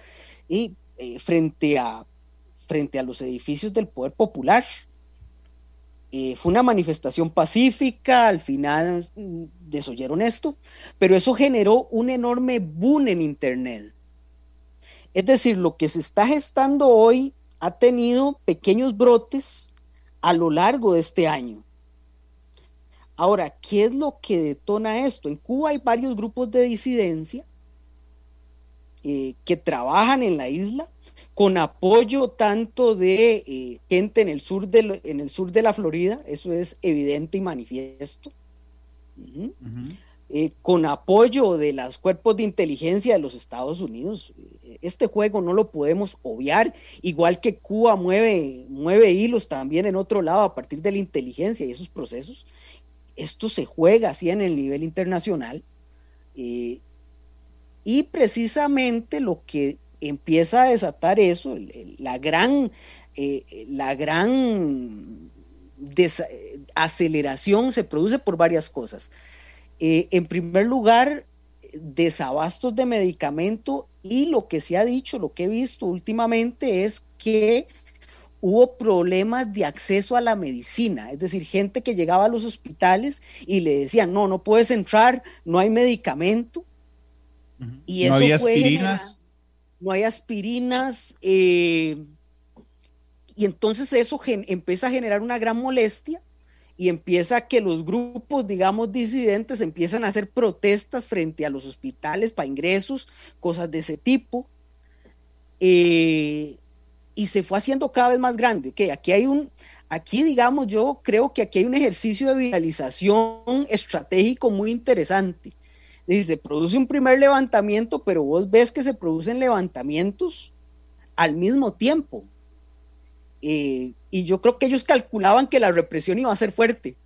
y eh, frente, a, frente a los edificios del poder popular. Eh, fue una manifestación pacífica, al final mm, desoyeron esto, pero eso generó un enorme boom en Internet. Es decir, lo que se está gestando hoy ha tenido pequeños brotes a lo largo de este año. Ahora, ¿qué es lo que detona esto? En Cuba hay varios grupos de disidencia eh, que trabajan en la isla con apoyo tanto de eh, gente en el, sur de, en el sur de la Florida, eso es evidente y manifiesto, uh -huh. Uh -huh. Eh, con apoyo de los cuerpos de inteligencia de los Estados Unidos. Este juego no lo podemos obviar, igual que Cuba mueve, mueve hilos también en otro lado a partir de la inteligencia y esos procesos esto se juega así en el nivel internacional. Eh, y precisamente lo que empieza a desatar eso, la gran, eh, la gran aceleración se produce por varias cosas. Eh, en primer lugar, desabastos de medicamento y lo que se ha dicho, lo que he visto últimamente es que hubo problemas de acceso a la medicina, es decir, gente que llegaba a los hospitales y le decían, no, no puedes entrar, no hay medicamento. y no había aspirinas. no hay aspirinas. Eh, y entonces eso empieza a generar una gran molestia y empieza que los grupos, digamos, disidentes empiezan a hacer protestas frente a los hospitales para ingresos, cosas de ese tipo. Eh, y se fue haciendo cada vez más grande. Que aquí hay un, aquí digamos, yo creo que aquí hay un ejercicio de viralización estratégico muy interesante. Dice, se produce un primer levantamiento, pero vos ves que se producen levantamientos al mismo tiempo. Eh, y yo creo que ellos calculaban que la represión iba a ser fuerte.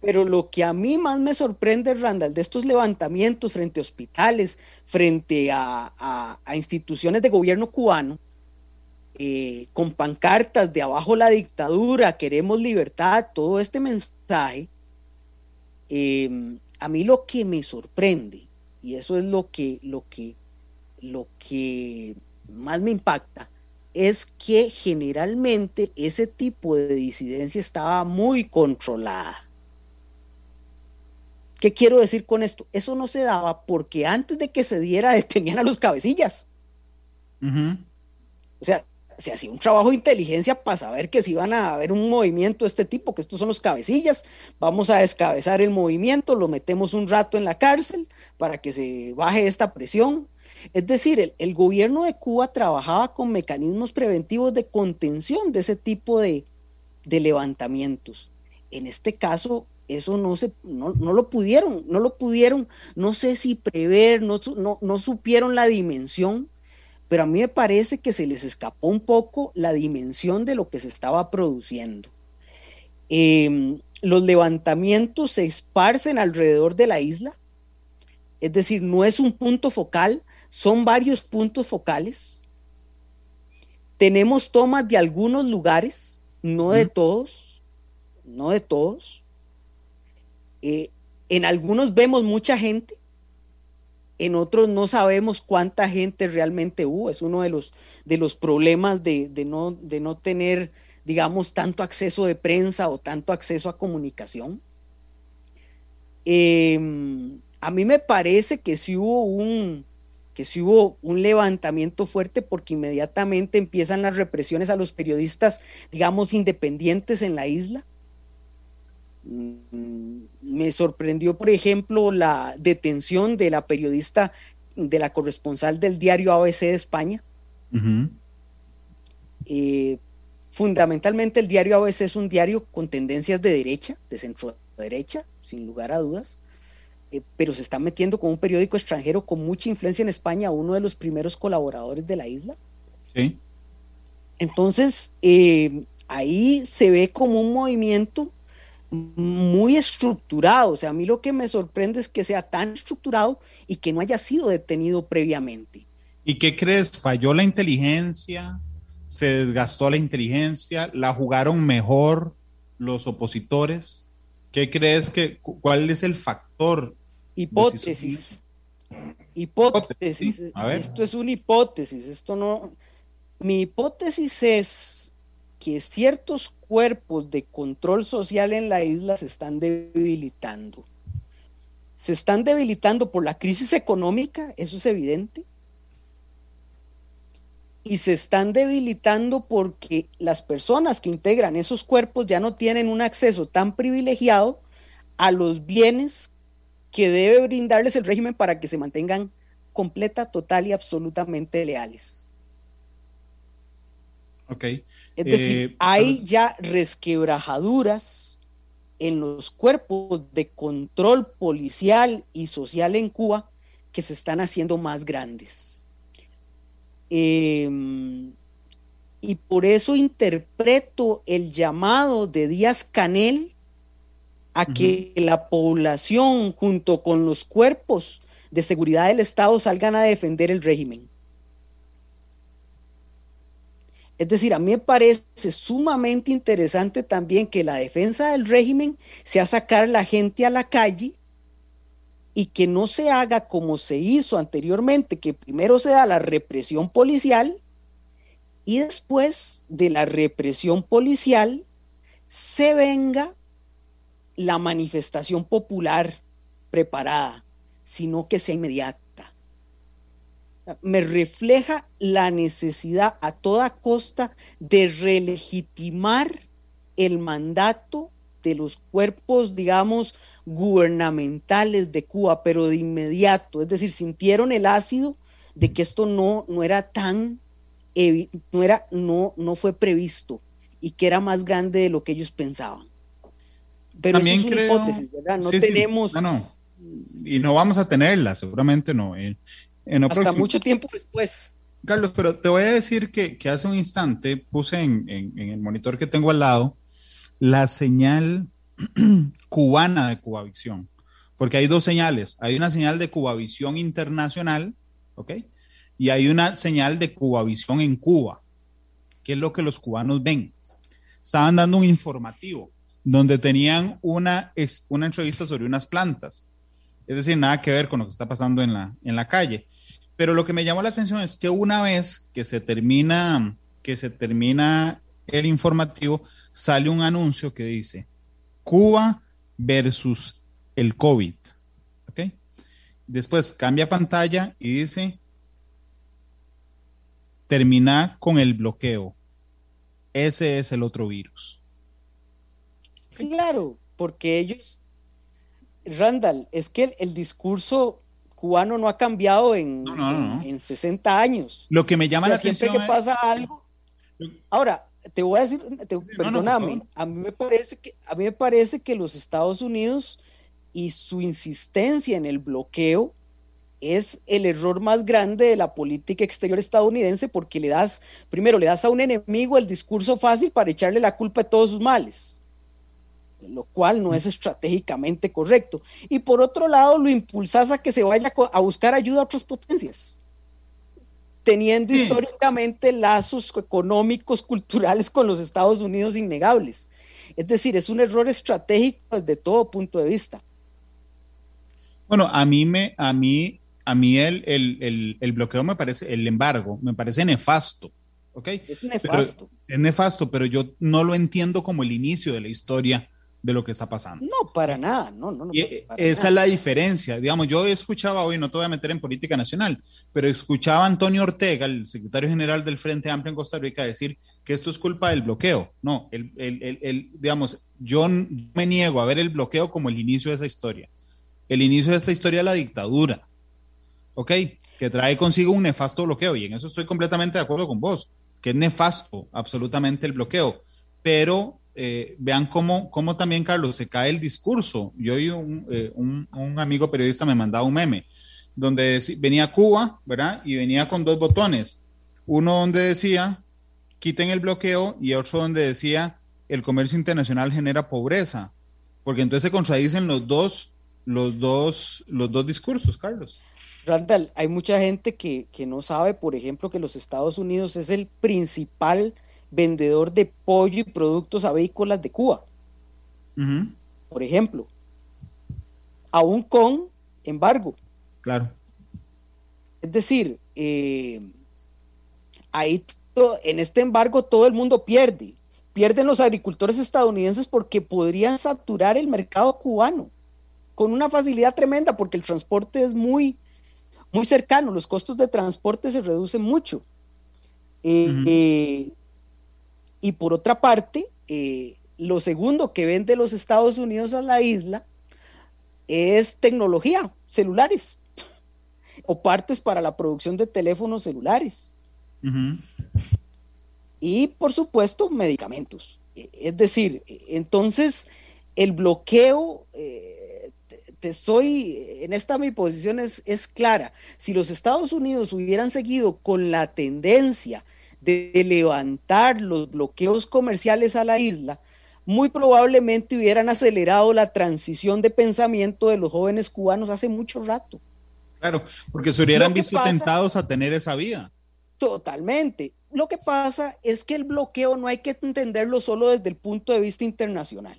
Pero lo que a mí más me sorprende, Randall, de estos levantamientos frente a hospitales, frente a, instituciones de gobierno cubano, eh, con pancartas de abajo la dictadura, queremos libertad, todo este mensaje, em, a mí lo que me sorprende, y eso es lo que, lo que, lo que más me impacta, es que generalmente ese tipo de disidencia estaba muy controlada. ¿Qué quiero decir con esto? Eso no se daba porque antes de que se diera *laughs* detenían a los cabecillas. O sea, se hacía un trabajo de inteligencia para saber que si iban a haber un movimiento de este tipo, que estos son los cabecillas, vamos a descabezar el movimiento, lo metemos un rato en la cárcel para que se baje esta presión es decir, el, gobierno de Cuba trabajaba con mecanismos preventivos de contención de ese tipo de, levantamientos. En este caso, eso no, se, no, lo pudieron, no lo pudieron, no sé si prever, no, no, supieron la dimensión, pero a mí me parece que se les escapó un poco la dimensión de lo que se estaba produciendo. Em, los levantamientos se esparcen alrededor de la isla, es decir, no es un punto focal, son varios puntos focales. Tenemos tomas de algunos lugares, no de todos, no de todos. Eh, en algunos vemos mucha gente, en otros no sabemos cuánta gente realmente hubo. Es uno de los, de los problemas de, no, de no tener, digamos, tanto acceso de prensa o tanto acceso a comunicación. Em, a mí me parece que sí hubo un, que si hubo un levantamiento fuerte porque inmediatamente empiezan las represiones a los periodistas, digamos, independientes en la isla. Me sorprendió, por ejemplo, la detención de la periodista, de la corresponsal del diario ABC de España. Eh, fundamentalmente el diario ABC es un diario con tendencias de derecha, de centro derecha, sin lugar a dudas. Eh, pero se está metiendo con un periódico extranjero con mucha influencia en España, uno de los primeros colaboradores de la isla. Sí. Entonces, eh, ahí se ve como un movimiento muy estructurado. O sea, a mí lo que me sorprende es que sea tan estructurado y que no haya sido detenido previamente. ¿Y qué crees? ¿Falló la inteligencia? ¿Se desgastó la inteligencia? ¿La jugaron mejor los opositores? ¿Qué crees que, cuál es el factor Hipótesis. Hipótesis. Esto es una hipótesis. Esto no. Mi hipótesis es que ciertos cuerpos de control social en la isla se están debilitando. Se están debilitando por la crisis económica, eso es evidente. Y se están debilitando porque las personas que integran esos cuerpos ya no tienen un acceso tan privilegiado a los bienes que debe brindarles el régimen para que se mantengan completa, total y absolutamente leales. Ok. Es decir, eh, hay ya resquebrajaduras en los cuerpos de control policial y social en Cuba que se están haciendo más grandes. Em, y por eso interpreto el llamado de Díaz Canel a que la población junto con los cuerpos de seguridad del Estado salgan a defender el régimen. Es decir, a mí me parece sumamente interesante también que la defensa del régimen sea sacar a la gente a la calle y que no se haga como se hizo anteriormente, que primero se da la represión policial y después de la represión policial se venga la manifestación popular preparada, sino que sea inmediata me refleja la necesidad a toda costa de relegitimar el mandato de los cuerpos, digamos, gubernamentales de Cuba, pero de inmediato, es decir, sintieron el ácido de que esto no, no era tan, no, era, no, no fue previsto y que era más grande de lo que ellos pensaban. Pero También es una hipótesis, ¿verdad? No tenemos... Y no vamos a tenerla, seguramente no. Eh, hasta mucho tiempo después. Carlos, pero te voy a decir que, hace un instante puse en, el monitor que tengo al lado la señal *clears throat* cubana de Cubavisión, porque hay dos señales. Hay una señal de Cubavisión internacional, ¿ok? Y hay una señal de Cubavisión en Cuba, que es lo que los cubanos ven. Estaban dando un informativo donde tenían una, una entrevista sobre unas plantas. Es decir, nada que ver con lo que está pasando en la, en la calle. Pero lo que me llamó la atención es que una vez que se termina, que se termina el informativo, sale un anuncio que dice Cuba versus el COVID. ¿Ok? Después cambia pantalla y dice termina con el bloqueo. Ese es el otro virus. Claro, porque ellos, Randall, es que el discurso cubano no ha cambiado en, en, 60 años. Lo que me llama la atención. Siempre que pasa algo. Ahora, te voy a decir, perdóname, a mí me parece que a mí me parece que los Estados Unidos y su insistencia en el bloqueo es el error más grande de la política exterior estadounidense porque le das, primero le das a un enemigo el discurso fácil para echarle la culpa de todos sus males lo cual no es estratégicamente correcto. Y por otro lado, lo impulsas a que se vaya a buscar ayuda a otras potencias, teniendo históricamente lazos económicos, culturales con los Estados Unidos innegables. Es decir, es un error estratégico desde todo punto de vista. Bueno, a mí me, a mí, a mí el, el, el, bloqueo me parece, el embargo, me parece nefasto. ¿ok? Es nefasto. es nefasto, pero yo no lo entiendo como el inicio de la historia de lo que está pasando. No, para nada, no, no. esa es la diferencia. Digamos, yo escuchaba hoy, no te voy a meter en política nacional, pero escuchaba a Antonio Ortega, el secretario general del Frente Amplio en Costa Rica, decir que esto es culpa del bloqueo. No, el, el, el, digamos, yo me niego a ver el bloqueo como el inicio de esa historia. El inicio de esta historia es la dictadura, ¿ok? Que trae consigo un nefasto bloqueo, y en eso estoy completamente de acuerdo con vos, que es nefasto absolutamente el bloqueo, pero eh, vean cómo, cómo, también, Carlos, se cae el discurso. Yo y eh, un, un, amigo periodista me mandaba un meme donde venía Cuba, ¿verdad? Y venía con dos botones. Uno donde decía, quiten el bloqueo y otro donde decía, el comercio internacional genera pobreza. Porque entonces se contradicen los dos, los dos, los dos discursos, Carlos. Randall, hay mucha gente que, que no sabe, por ejemplo, que los Estados Unidos es el principal vendedor de pollo y productos avícolas de Cuba. Por ejemplo, aún con embargo. Claro. Es decir, eh, ahí en este embargo todo el mundo pierde. Pierden los agricultores estadounidenses porque podrían saturar el mercado cubano con una facilidad tremenda porque el transporte es muy, muy cercano, los costos de transporte se reducen mucho. eh, y por otra parte, eh, lo segundo que vende los Estados Unidos a la isla es tecnología, celulares, *laughs* o partes para la producción de teléfonos celulares. Y por supuesto, medicamentos. E, es decir, entonces el bloqueo, eh, te, soy, en esta mi posición es, es clara. Si los Estados Unidos hubieran seguido con la tendencia de levantar los bloqueos comerciales a la isla, muy probablemente hubieran acelerado la transición de pensamiento de los jóvenes cubanos hace mucho rato. Claro, porque se hubieran visto tentados a tener esa vida. Totalmente. Lo que pasa es que el bloqueo no hay que entenderlo solo desde el punto de vista internacional.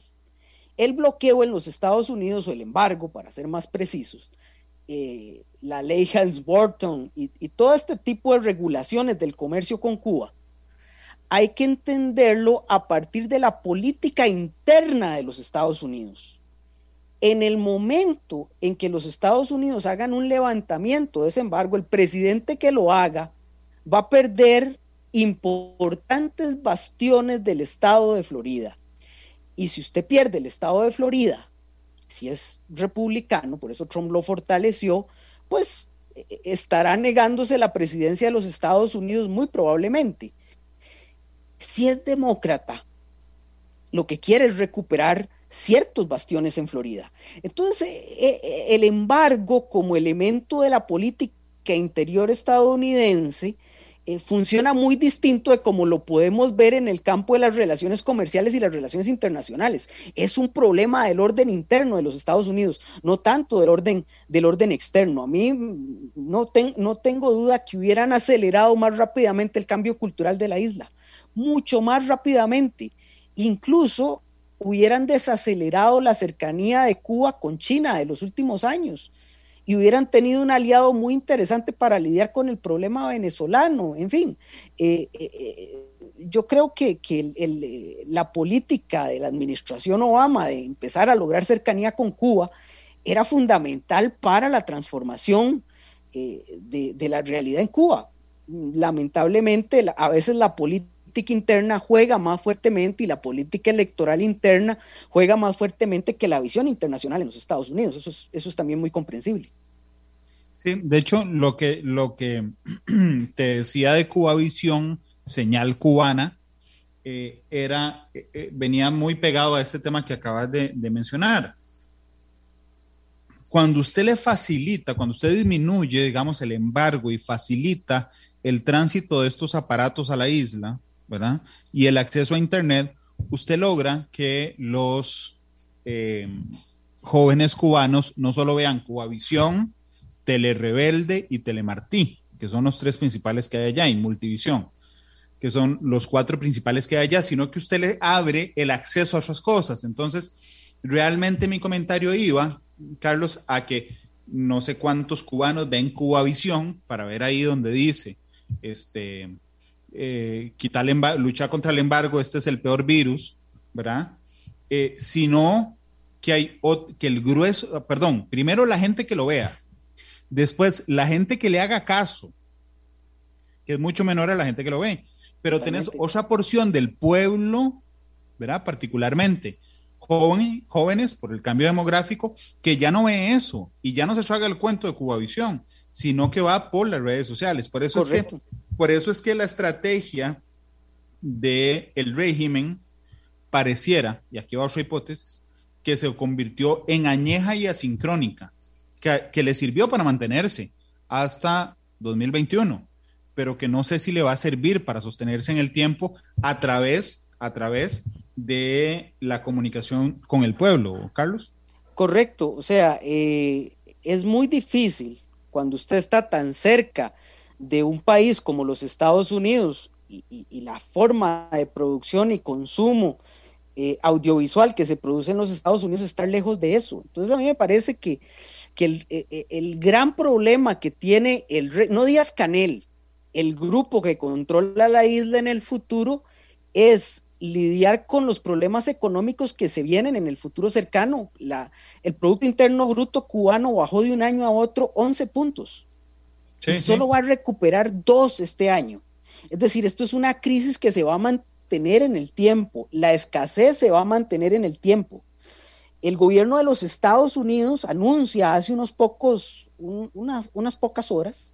El bloqueo en los Estados Unidos o el embargo, para ser más precisos, eh, la ley Helms-Burton y, y todo este tipo de regulaciones del comercio con Cuba, hay que entenderlo a partir de la política interna de los Estados Unidos. En el momento en que los Estados Unidos hagan un levantamiento de ese embargo, el presidente que lo haga va a perder importantes bastiones del estado de Florida. Y si usted pierde el estado de Florida, si es republicano, por eso Trump lo fortaleció, pues eh, estará negándose la presidencia de los Estados Unidos muy probablemente. Si es demócrata, lo que quiere es recuperar ciertos bastiones en Florida. Entonces, eh, el embargo como elemento de la política interior estadounidense eh, funciona muy distinto de como lo podemos ver en el campo de las relaciones comerciales y las relaciones internacionales. Es un problema del orden interno de los Estados Unidos, no tanto del orden, del orden externo. A mí mm, no, no tengo duda que hubieran acelerado más rápidamente el cambio cultural de la isla, mucho más rápidamente. Incluso hubieran desacelerado la cercanía de Cuba con China de los últimos años y hubieran tenido un aliado muy interesante para lidiar con el problema venezolano. En fin, eh, eh, eh, yo creo que, la política de la administración Obama de empezar a lograr cercanía con Cuba era fundamental para la transformación de, la realidad en Cuba. Lamentablemente, a veces la política interna juega más fuertemente y la política electoral interna juega más fuertemente que la visión internacional en los Estados Unidos. Eso es, eso es también muy comprensible. Sí, de hecho, lo que, lo que *clears throat* te decía de Cuba Visión, señal cubana, eh, era, eh, eh, venía muy pegado a este tema que acabas de, mencionar. Cuando usted le facilita, cuando usted disminuye, digamos, el embargo y facilita el tránsito de estos aparatos a la isla, ¿verdad? Y el acceso a Internet, usted logra que los jóvenes cubanos no solo vean Cubavisión, Telerebelde y Telemartí, que son los tres principales que hay allá, y Multivisión, que son los cuatro principales que hay allá, sino que usted le abre el acceso a esas cosas. Entonces, realmente mi comentario iba, Carlos, a que no sé cuántos cubanos ven Cubavisión para ver ahí donde dice, este, eh, quitar luchar contra el embargo, este es el peor virus, ¿verdad? Eh, sino que hay que el grueso, perdón, primero la gente que lo vea, después la gente que le haga caso, que es mucho menor a la gente que lo ve, pero tenés otra porción del pueblo, ¿verdad? Particularmente jóvenes por el cambio demográfico, que ya no ve eso y ya no se haga el cuento de Cubavisión, sino que va por las redes sociales. Por eso es que por eso es que la estrategia del el régimen pareciera, y aquí va otra hipótesis, que se convirtió en añeja y asincrónica, que, le sirvió para mantenerse hasta 2021, pero que no sé si le va a servir para sostenerse en el tiempo a través, a través de la comunicación con el pueblo, Carlos. Correcto, o sea, eh, es muy difícil cuando usted está tan cerca de un país como los Estados Unidos y, la forma de producción y consumo eh, audiovisual que se produce en los Estados Unidos estar lejos de eso. Entonces a mí me parece que, que eh, eh, el, gran problema que tiene el, no Díaz Canel, el grupo que controla la isla en el futuro, es lidiar con los problemas económicos que se vienen en el futuro cercano. La, el Producto Interno Bruto cubano bajó de un año a otro 11 puntos y solo va a recuperar dos este año. Es decir, esto es una crisis que se va a mantener en el tiempo, la escasez se va a mantener en el tiempo. El gobierno de los Estados Unidos anuncia hace unos pocos, unas, unas pocas horas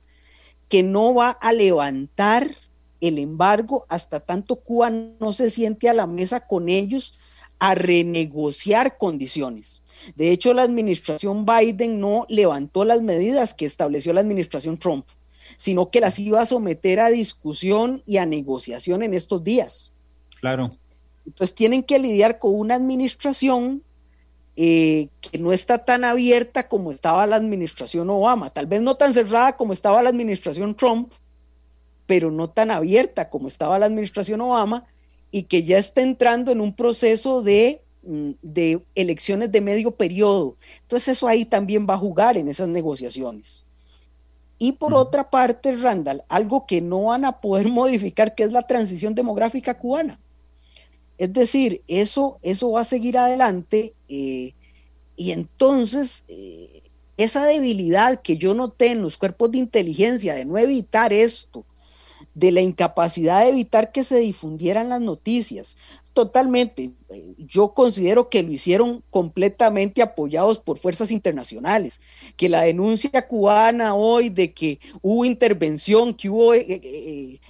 que no va a levantar el embargo hasta tanto Cuba no se siente a la mesa con ellos a renegociar condiciones. De hecho, la administración Biden no levantó las medidas que estableció la administración Trump, sino que las iba a someter a discusión y a negociación en estos días. Claro. Entonces tienen que lidiar con una administración eh, que no está tan abierta como estaba la administración Obama, tal vez no tan cerrada como estaba la administración Trump, pero no tan abierta como estaba la administración Obama y que ya está entrando en un proceso de, mm, de elecciones de medio periodo. Entonces eso ahí también va a jugar en esas negociaciones. Y por otra parte, Randall, algo que no van a poder *laughs* modificar, que es la transición demográfica cubana. Es decir, eso, eso va a seguir adelante eh, y entonces eh, esa debilidad que yo noté en los cuerpos de inteligencia de no evitar esto, de la incapacidad de evitar que se difundieran las noticias, totalmente. Eh, yo considero que lo hicieron completamente apoyados por fuerzas internacionales, que la denuncia cubana hoy de que hubo intervención, que hubo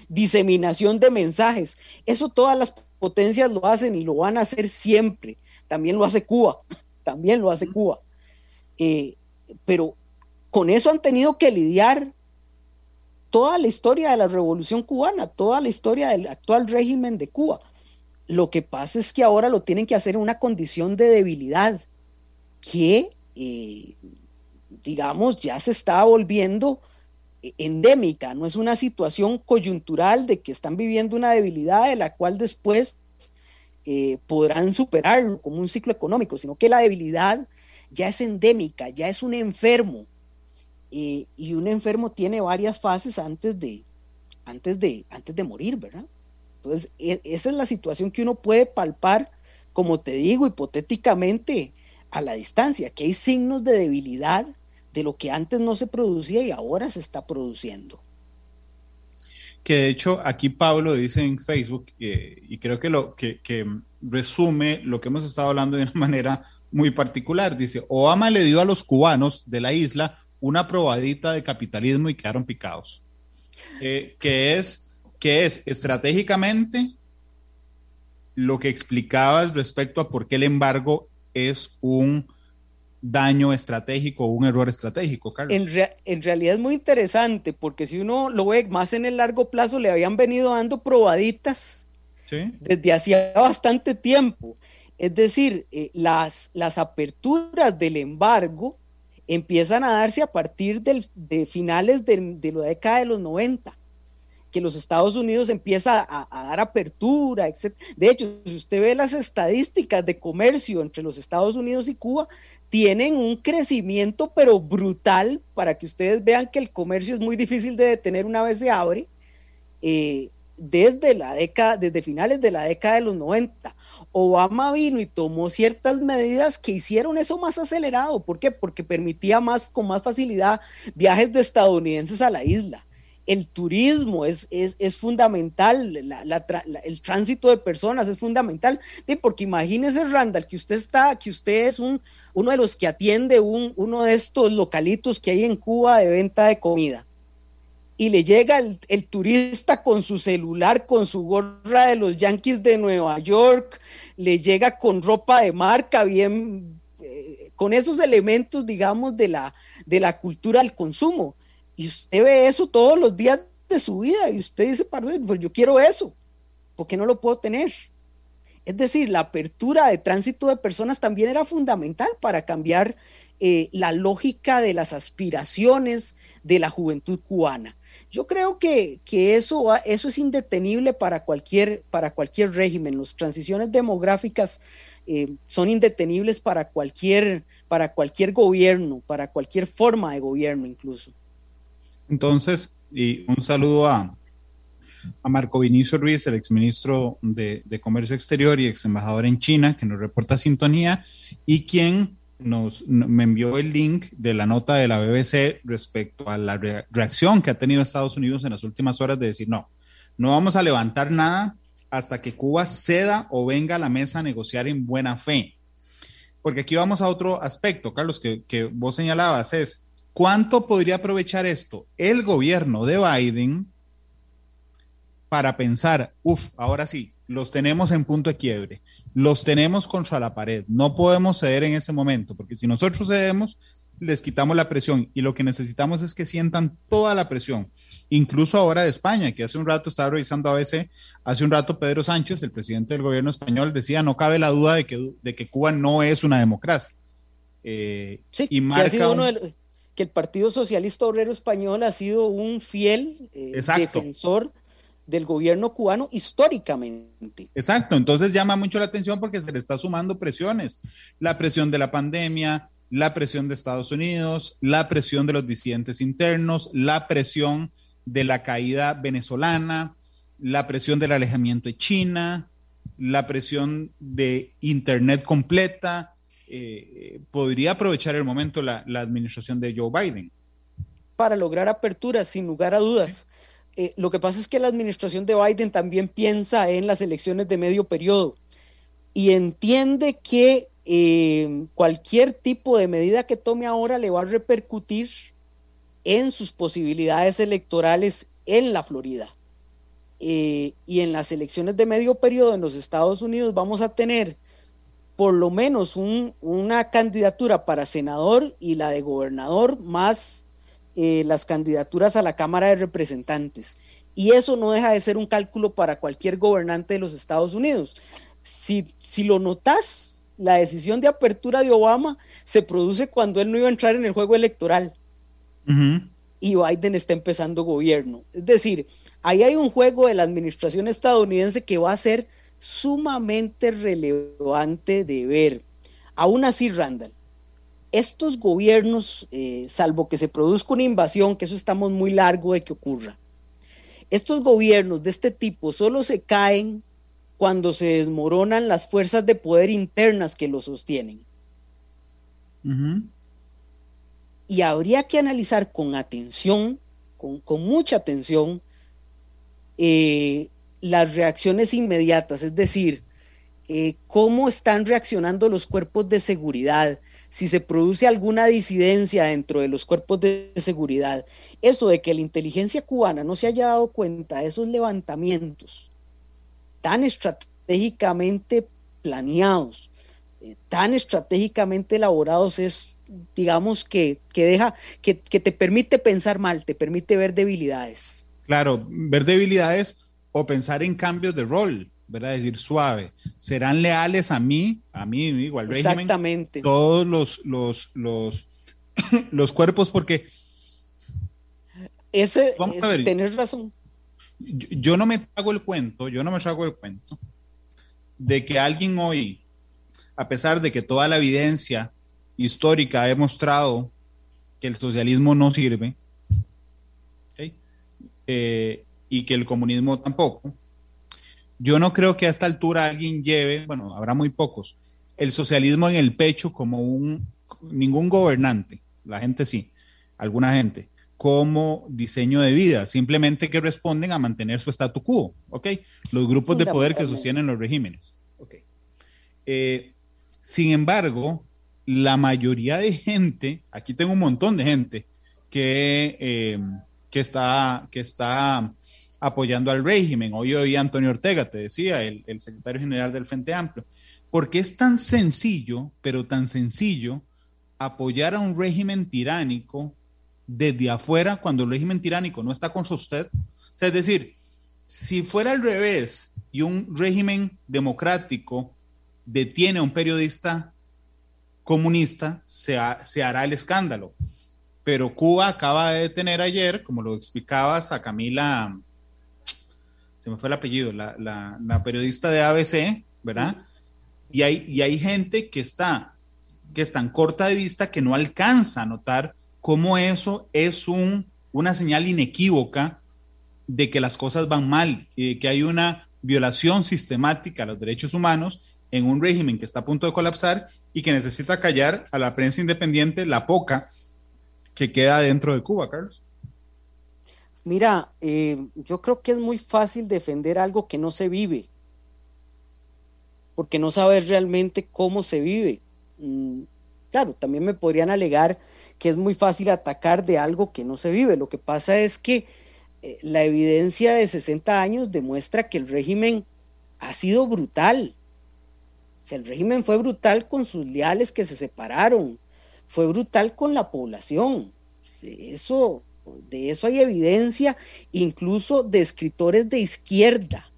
diseminación de mensajes, eso todas las potencias lo hacen y lo van a hacer siempre. También lo hace Cuba, *laughs* también lo hace Cuba. Eh, pero con eso han tenido que lidiar toda la historia de la revolución cubana, toda la historia del actual régimen de Cuba. Lo que pasa es que ahora lo tienen que hacer en una condición de debilidad que, eh, digamos, ya se está volviendo endémica, no es una situación coyuntural de que están viviendo una debilidad de la cual después eh, podrán superarlo como un ciclo económico, sino que la debilidad ya es endémica, ya es un enfermo. Eh, y un enfermo tiene varias fases antes de, antes de, antes de morir, ¿verdad? Entonces, e, esa es la situación que uno puede palpar, como te digo, hipotéticamente a la distancia, que hay signos de debilidad de lo que antes no se producía y ahora se está produciendo. Que de hecho aquí Pablo dice en Facebook, eh, y creo que lo que, resume lo que hemos estado hablando de una *laughs* manera muy particular. Dice, Obama le dio a los cubanos de la isla una probadita de capitalismo y quedaron picados. Eh, que, es, que es estratégicamente lo que explicabas respecto a por qué el embargo es un daño estratégico o un error estratégico, Carlos. En, realidad es muy interesante porque si uno lo ve más en el largo plazo, le habían venido dando probaditas desde hacía bastante tiempo. Es decir, eh, las, las aperturas del embargo empiezan a darse a partir de finales de, de la década de los 90 que los Estados Unidos empieza a, dar apertura, etc. De hecho, si usted ve las estadísticas de comercio entre los Estados Unidos y Cuba, tienen un crecimiento pero brutal para que ustedes vean que el comercio es muy difícil de detener una vez se abre. Eh, desde la década, desde finales de la década de los 90, Obama vino y tomó ciertas medidas que hicieron eso más acelerado. ¿Por qué? Porque permitía más, con más facilidad viajes de estadounidenses a la isla el turismo es, es, fundamental, el tránsito de personas es fundamental, porque imagínese, Randall, que usted está, que usted es un, uno de los que atiende un, uno de estos localitos que hay en Cuba de venta de comida. Y le llega el, turista con su celular, con su gorra de los Yankees de Nueva York, le llega con ropa de marca, bien, eh, con esos elementos, digamos, de la, de la cultura al consumo y usted ve eso todos los días de su vida y usted dice, pues yo quiero eso, ¿por qué no lo puedo tener? Es decir, la apertura de tránsito de personas también era fundamental para cambiar eh, la lógica de las aspiraciones de la juventud cubana. Yo creo que, eso, eso es indetenible para cualquier, para cualquier régimen. Las transiciones demográficas eh, son indetenibles para cualquier, para cualquier gobierno, para cualquier forma de gobierno incluso. Entonces, y un saludo a, Marco Vinicio Ruiz, el exministro de, de Comercio Exterior y ex embajador en China, que nos reporta sintonía y quien nos, me envió el link de la nota de la BBC respecto a la reacción que ha tenido Estados Unidos en las últimas horas de decir, no, no vamos a levantar nada hasta que Cuba ceda o venga a la mesa a negociar en buena fe. Porque aquí vamos a otro aspecto, Carlos, que vos señalabas, es ¿Cuánto podría aprovechar esto el gobierno de Biden para pensar, uff, ahora sí, los tenemos en punto de quiebre, los tenemos contra la pared, no podemos ceder en ese momento, porque si nosotros cedemos, les quitamos la presión y lo que necesitamos es que sientan toda la presión, incluso ahora de España, que hace un rato estaba revisando a veces, hace un rato Pedro Sánchez, el presidente del gobierno español, decía, no cabe la duda de que, de que Cuba no es una democracia. Eh, sí, y marca que, que, el Partido Socialista Obrero Español ha sido un fiel eh, defensor del gobierno cubano históricamente. Exacto, entonces llama mucho la atención porque se le está sumando presiones, la presión de la pandemia, la presión de Estados Unidos, la presión de los disidentes internos, la presión de la caída venezolana, la presión del alejamiento de China, la presión de Internet completa. Eh, podría aprovechar el momento la, la, administración de Joe Biden. Para lograr apertura, sin lugar a dudas. Eh, lo que pasa es que la administración de Biden también piensa en las elecciones de medio periodo y entiende que eh, cualquier tipo de medida que tome ahora le va a repercutir en sus posibilidades electorales en la Florida. Eh, y en las elecciones de medio periodo en los Estados Unidos vamos a tener por lo menos una candidatura para senador y la de gobernador más eh, las candidaturas a la Cámara de Representantes. Y eso no deja de ser un cálculo para cualquier gobernante de los Estados Unidos. Si, si lo notas, la decisión de apertura de Obama se produce cuando él no iba a entrar en el juego electoral. Y Biden está empezando gobierno. Es decir, ahí hay un juego de la administración estadounidense que va a ser sumamente relevante de ver. Aún así, Randall, estos gobiernos, eh, salvo que se produzca una invasión, que eso estamos muy largo de que ocurra, estos gobiernos de este tipo solo se caen cuando se desmoronan las fuerzas de poder internas que lo sostienen. Y habría que analizar con atención, con, mucha atención, eh, las reacciones inmediatas, es decir, eh, cómo están reaccionando los cuerpos de seguridad, si se produce alguna disidencia dentro de los cuerpos de seguridad, eso de que la inteligencia cubana no se haya dado cuenta de esos levantamientos tan estratégicamente planeados, eh, tan estratégicamente elaborados, es, digamos, que, deja, que, que te permite pensar mal, te permite ver debilidades. Claro, ver debilidades o pensar en cambios de rol. ¿verdad? decir, suave. Serán leales a mí, a mí, igual régimen. Exactamente. Todos los, los, los, *clears throat* los cuerpos, porque. Ese, Vamos a ver, tenés razón. Yo, no me hago el cuento, yo no me hago el cuento de que alguien hoy, a pesar de que toda la evidencia histórica ha demostrado que el socialismo no sirve, eh, y que el comunismo tampoco, yo no creo que a esta altura alguien lleve, bueno, habrá muy pocos, el socialismo en el pecho como un, ningún gobernante, la gente sí, alguna gente, como diseño de vida, simplemente que responden a mantener su statu quo, ¿ok? Los grupos de poder que sostienen los regímenes, ¿ok? Eh, sin embargo, la mayoría de gente, aquí tengo un montón de gente que, eh, que, está, que está apoyando al régimen. Hoy oí Antonio Ortega, te decía, el, secretario general del Frente Amplio. Porque es tan sencillo, pero tan sencillo, apoyar a un régimen tiránico desde afuera cuando el régimen tiránico no está con usted. es decir, si fuera al revés y un régimen democrático detiene a un periodista comunista, se hará el escándalo. Pero Cuba acaba de detener ayer, como lo explicabas a Camila se me fue el apellido, la, periodista de ABC, ¿verdad? Y hay, y hay gente que está, que está en corta de vista que no alcanza a notar cómo eso es un, una señal inequívoca de que las cosas van mal y de que hay una violación sistemática a los derechos humanos en un régimen que está a punto de colapsar y que necesita callar a la prensa independiente la poca que queda dentro de Cuba, Carlos. Mira, eh, yo creo que es muy fácil defender algo que no se vive, porque no sabes realmente cómo se vive. Mm, claro, también me podrían alegar que es muy fácil atacar de algo que no se vive. Lo que pasa es que eh, la evidencia de 60 años demuestra que el régimen ha sido brutal. O sea, el régimen fue brutal con sus leales que se separaron, fue brutal con la población. Eso, de eso hay evidencia, incluso de escritores de izquierda.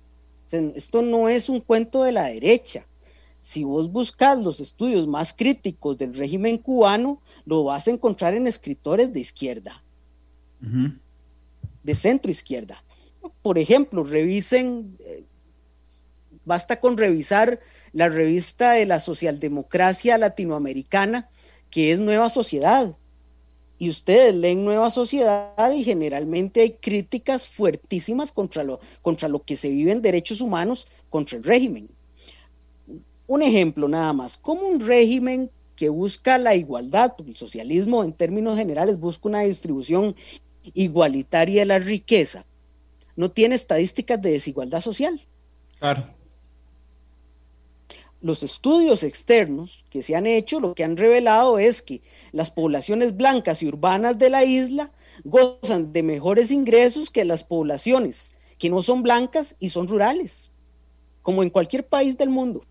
esto no es un cuento de la derecha. Si vos buscas los estudios más críticos del régimen cubano, lo vas a encontrar en escritores de izquierda, de centro izquierda. Por ejemplo, revisen, eh, basta con revisar la revista de la socialdemocracia latinoamericana, que es Nueva Sociedad. Y ustedes leen Nueva Sociedad y generalmente hay críticas fuertísimas contra lo, contra lo que se vive en derechos humanos contra el régimen. Un ejemplo nada más, como un régimen que busca la igualdad, el socialismo en términos generales busca una distribución igualitaria de la riqueza, no tiene estadísticas de desigualdad social. Claro. Los estudios externos que se han hecho lo que han revelado es que las poblaciones blancas y urbanas de la isla gozan de mejores ingresos que las poblaciones que no son blancas y son rurales, como en cualquier país del mundo.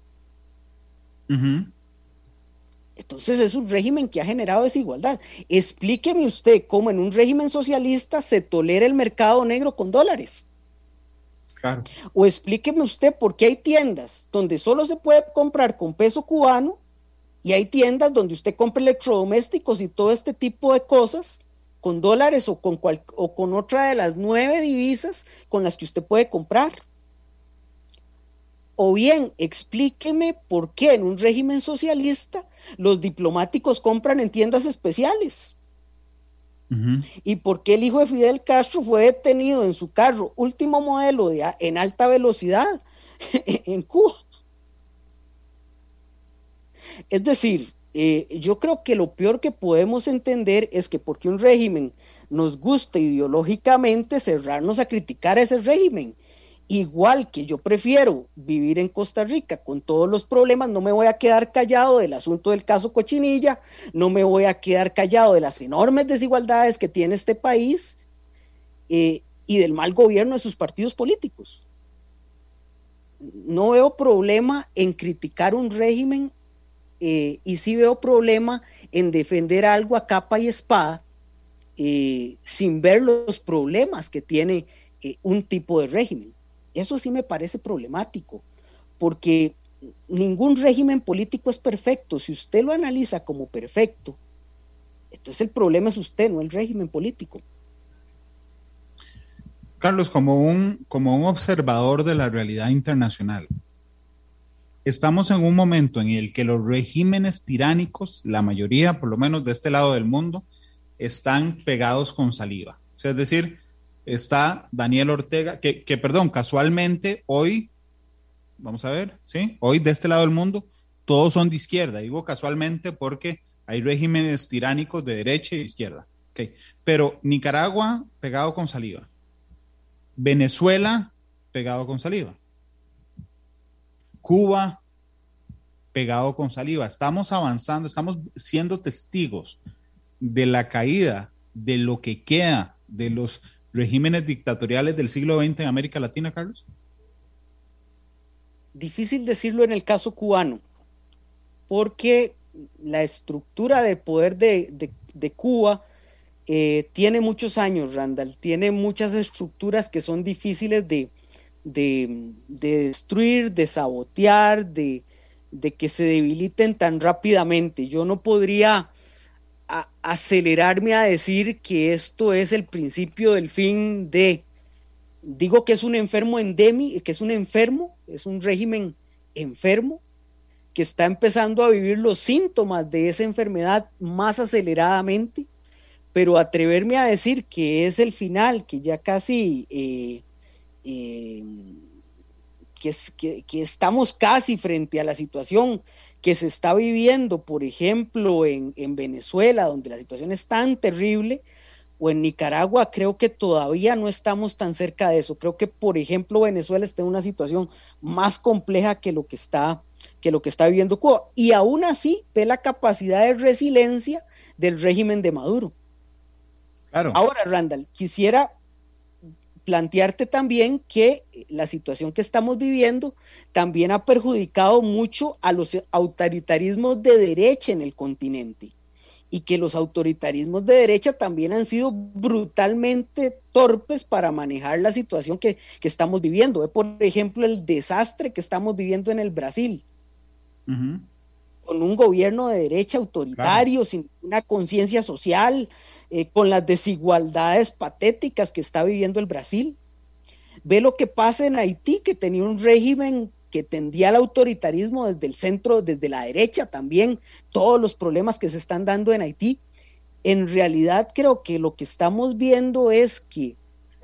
Entonces es un régimen que ha generado desigualdad. Explíqueme usted cómo en un régimen socialista se tolera el mercado negro con dólares. Claro. O explíqueme usted por qué hay tiendas donde solo se puede comprar con peso cubano y hay tiendas donde usted compra electrodomésticos y todo este tipo de cosas con dólares o con, o con otra de las nueve divisas con las que usted puede comprar. O bien, explíqueme por qué en un régimen socialista los diplomáticos compran en tiendas especiales. ¿Y por qué el hijo de Fidel Castro fue detenido en su carro último modelo de, en alta velocidad *laughs* en Cuba? Es decir, eh, yo creo que lo peor que podemos entender es que porque un régimen nos gusta ideológicamente cerrarnos a criticar a ese régimen Igual que yo prefiero vivir en Costa Rica con todos los problemas, no me voy a quedar callado del asunto del caso Cochinilla, no me voy a quedar callado de las enormes desigualdades que tiene este país eh, y del mal gobierno de sus partidos políticos. No veo problema en criticar un régimen eh, y sí veo problema en defender algo a capa y espada eh, sin ver los problemas que tiene un tipo de régimen. Eso sí me parece problemático, porque ningún régimen político es perfecto. Si usted lo analiza como perfecto, entonces el problema es usted, no el régimen político. Carlos, como un, como un observador de la realidad internacional, estamos en un momento en el que los regímenes tiránicos, la mayoría, por lo menos de este lado del mundo, están pegados con saliva. es decir, está Daniel Ortega, que, perdón, casualmente hoy, vamos a ver, ¿sí? Hoy de este lado del mundo, todos son de izquierda. Digo casualmente porque hay regímenes tiránicos de derecha y de izquierda. Okay. Pero Nicaragua pegado con saliva. Venezuela pegado con saliva. Cuba pegado con saliva. Estamos avanzando, estamos siendo testigos de la caída de lo que queda de los regímenes dictatoriales del siglo XX en América Latina, Carlos? Difícil decirlo en el caso cubano, porque la estructura del poder de, Cuba eh, tiene muchos años, Randall, tiene muchas estructuras que son difíciles de, de, destruir, de sabotear, de, de que se debiliten tan rápidamente. Yo no podría acelerarme a decir que esto es el principio del fin de, digo que es un enfermo endémico, que es un enfermo, es un régimen enfermo, que está empezando a vivir los síntomas de esa enfermedad más aceleradamente, pero atreverme a decir que es el final, que ya casi, eh, eh, que, que estamos casi frente a la situación que se está viviendo, por ejemplo, en, Venezuela, donde la situación es tan terrible, o en Nicaragua, creo que todavía no estamos tan cerca de eso. Creo que, por ejemplo, Venezuela está en una situación más compleja que lo que está, que lo que está viviendo Cuba. Y aún así ve la capacidad de resiliencia del régimen de Maduro. Claro. Ahora, Randall, quisiera plantearte también que la situación que estamos viviendo también ha perjudicado mucho a los autoritarismos de derecha en el continente. y que los autoritarismos de derecha también han sido brutalmente torpes para manejar la situación que, estamos viviendo. Por ejemplo, el desastre que estamos viviendo en el Brasil, con un gobierno de derecha autoritario, sin una conciencia social, eh, con las desigualdades patéticas que está viviendo el Brasil. Ve lo que pasa en Haití, que tenía un régimen que tendía al autoritarismo desde el centro, desde la derecha también, todos los problemas que se están dando en Haití. En realidad creo que lo que estamos viendo es que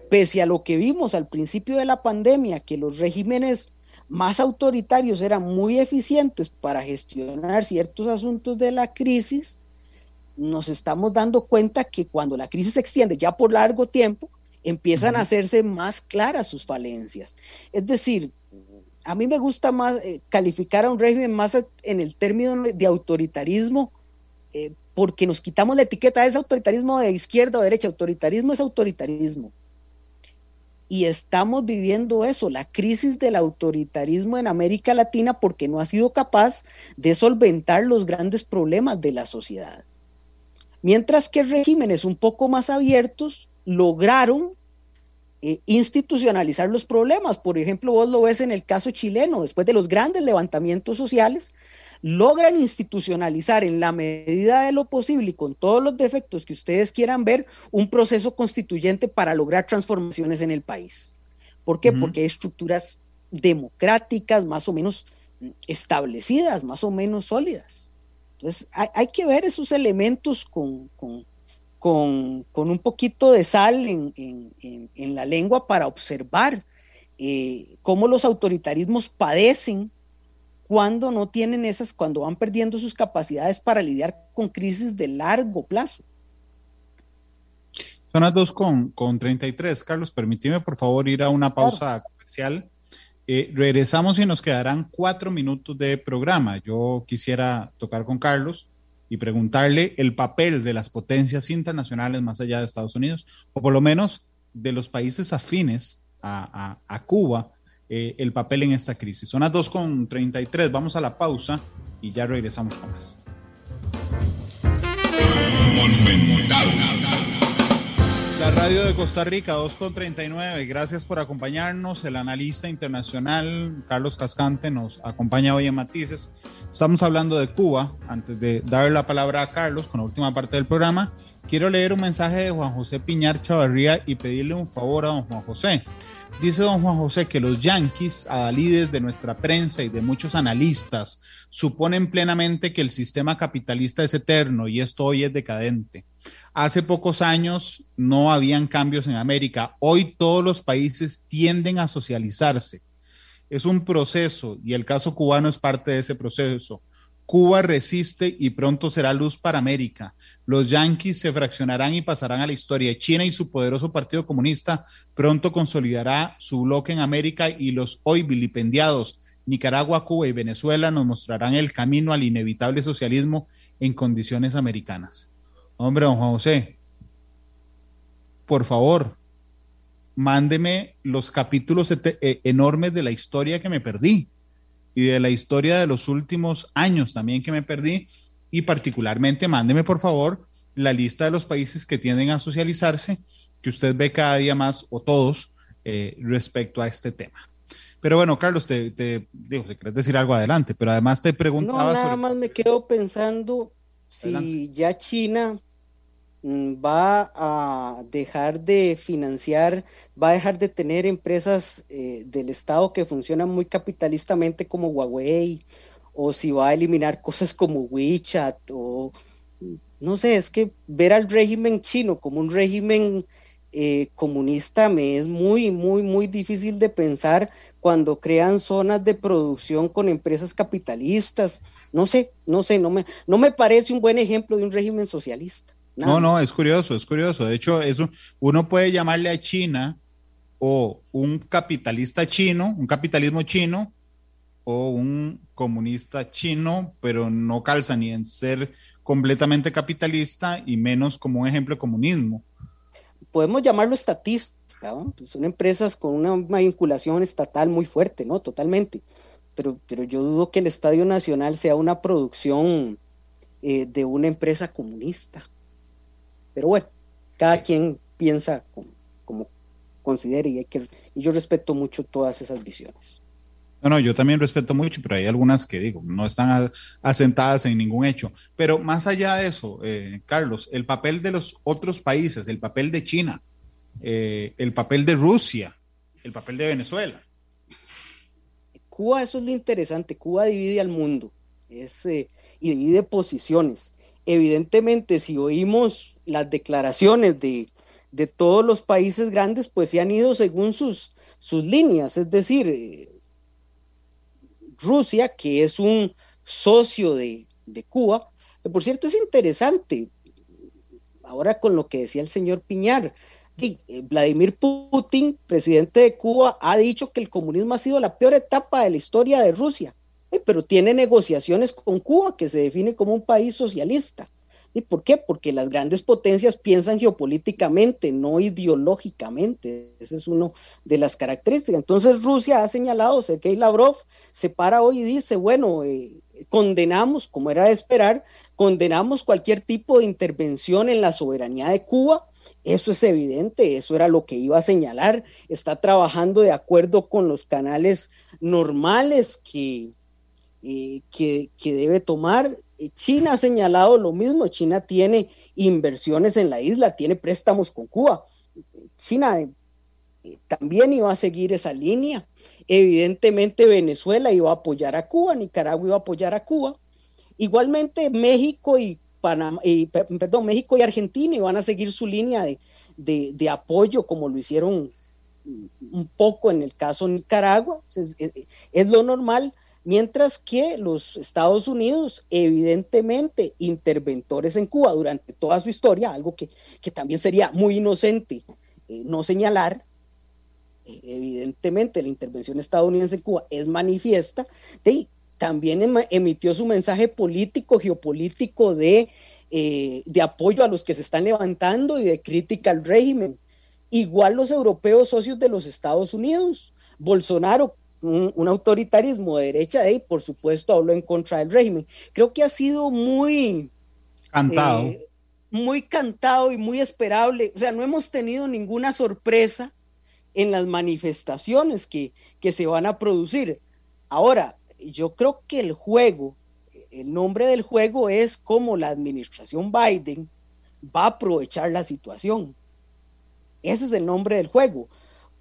pese a lo que vimos al principio de la pandemia, que los regímenes más autoritarios eran muy eficientes para gestionar ciertos asuntos de la crisis, nos estamos dando cuenta que cuando la crisis se extiende ya por largo tiempo, empiezan a hacerse más claras sus falencias. Es decir, a mí me gusta más eh, calificar a un régimen más en el término de autoritarismo, eh, porque nos quitamos la etiqueta, ¿es autoritarismo de izquierda o derecha? Autoritarismo es autoritarismo. Y estamos viviendo eso, la crisis del autoritarismo en América Latina porque no ha sido capaz de solventar los grandes problemas de la sociedad. Mientras que regímenes un poco más abiertos lograron eh, institucionalizar los problemas. Por ejemplo, vos lo ves en el caso chileno, después de los grandes levantamientos sociales, logran institucionalizar en la medida de lo posible y con todos los defectos que ustedes quieran ver un proceso constituyente para lograr transformaciones en el país. ¿Por qué? Porque hay estructuras democráticas más o menos establecidas, más o menos sólidas. Entonces, hay, que ver esos elementos con, con, un poquito de sal en, la lengua para observar eh, cómo los autoritarismos padecen cuando no tienen esas, cuando van perdiendo sus capacidades para lidiar con crisis de largo plazo. Son las 2 con, con 33. Carlos, permíteme por favor ir a una pausa comercial. Eh, regresamos y nos quedarán cuatro minutos de programa. Yo quisiera tocar con Carlos y preguntarle el papel de las potencias internacionales más allá de Estados Unidos, o por lo menos de los países afines a, Cuba, eh, el papel en esta crisis. Son las 2.33, vamos a la pausa y ya regresamos con más. La radio de Costa Rica, 2.39. Gracias por acompañarnos. El analista internacional Carlos Cascante nos acompaña hoy en Matices. Estamos hablando de Cuba. Antes de darle la palabra a Carlos con la última parte del programa, quiero leer un mensaje de Juan José Piñar Chavarría y pedirle un favor a don Juan José. Dice don Juan José que los yanquis, adalides de nuestra prensa y de muchos analistas, suponen plenamente que el sistema capitalista es eterno y esto hoy es decadente. Hace pocos años no habían cambios en América. Hoy todos los países tienden a socializarse. Es un proceso y el caso cubano es parte de ese proceso. Cuba resiste y pronto será luz para América. Los yanquis se fraccionarán y pasarán a la historia. China y su poderoso Partido Comunista pronto consolidará su bloque en América y los hoy vilipendiados Nicaragua, Cuba y Venezuela nos mostrarán el camino al inevitable socialismo en condiciones americanas. Hombre, don Juan José, por favor, mándeme los capítulos e, enormes de la historia que me perdí y de la historia de los últimos años también que me perdí y particularmente mándeme por favor la lista de los países que tienden a socializarse que usted ve cada día más o todos eh, respecto a este tema. Pero bueno, Carlos, te, digo, si quieres decir algo adelante, pero además te preguntaba... No, nada más me quedo pensando si ya China mm, va a dejar de financiar, va a dejar de tener empresas eh, del Estado que funcionan muy capitalistamente como Huawei, o si va a eliminar cosas como WeChat, o no sé, es que ver al régimen chino como un régimen eh, comunista me es muy, muy, muy difícil de pensar cuando crean zonas de producción con empresas capitalistas. No sé, no sé, no me, no me parece un buen ejemplo de un régimen socialista. No, no, es curioso, es curioso. De hecho, eso uno puede llamarle a China o un capitalista chino, un capitalismo chino o un comunista chino, pero no calza ni en ser completamente capitalista y menos como un ejemplo de comunismo podemos llamarlo estatista, pues son empresas con una, vinculación estatal muy fuerte, ¿no? Totalmente. Pero, pero yo dudo que el Estadio Nacional sea una producción eh, de una empresa comunista. Pero bueno, cada quien piensa como, como considere y, hay que, y yo respeto mucho todas esas visiones. No, no, yo también respeto mucho, pero hay algunas que digo, no están asentadas en ningún hecho. Pero más allá de eso, eh, Carlos, el papel de los otros países, el papel de China, eh, el papel de Rusia, el papel de Venezuela. Cuba, eso es lo interesante, Cuba divide al mundo es, eh, y divide posiciones. Evidentemente, si oímos las declaraciones de, de todos los países grandes, pues se han ido según sus, sus líneas, es decir, Rusia, que es un socio de, Cuba, que por cierto es interesante, ahora con lo que decía el señor Piñar, eh, Vladimir Putin, presidente de Cuba, ha dicho que el comunismo ha sido la peor etapa de la historia de Rusia, eh, pero tiene negociaciones con Cuba, que se define como un país socialista. ¿Y por qué? Porque las grandes potencias piensan geopolíticamente, no ideológicamente. Esa es una de las características. Entonces Rusia ha señalado, Sergei Lavrov se para hoy y dice, bueno, eh, condenamos, como era de esperar, condenamos cualquier tipo de intervención en la soberanía de Cuba. Eso es evidente, eso era lo que iba a señalar. Está trabajando de acuerdo con los canales normales que, eh, que, que, debe tomar. Eh, China ha señalado lo mismo, China tiene inversiones en la isla, tiene préstamos con Cuba. China eh, también iba a seguir esa línea. Evidentemente Venezuela iba a apoyar a Cuba, Nicaragua iba a apoyar a Cuba. Igualmente México y Panamá, perdón, México y Argentina iban a seguir su línea de, de, apoyo como lo hicieron un poco en el caso Nicaragua. es lo normal mientras que los Estados Unidos, evidentemente, interventores en Cuba durante toda su historia, algo que, también sería muy inocente eh, no señalar, eh, evidentemente la intervención estadounidense en Cuba es manifiesta, y también emitió su mensaje político, geopolítico de, eh, de apoyo a los que se están levantando y de crítica al régimen. Igual los europeos socios de los Estados Unidos. Bolsonaro un, autoritarismo de derecha y por supuesto habló en contra del régimen. Creo que ha sido muy... Cantado. Eh, muy cantado y muy esperable. O sea, no hemos tenido ninguna sorpresa en las manifestaciones que, que se van a producir. Ahora, yo creo que el juego, el nombre del juego es cómo la administración Biden va a aprovechar la situación. Ese es el nombre del juego.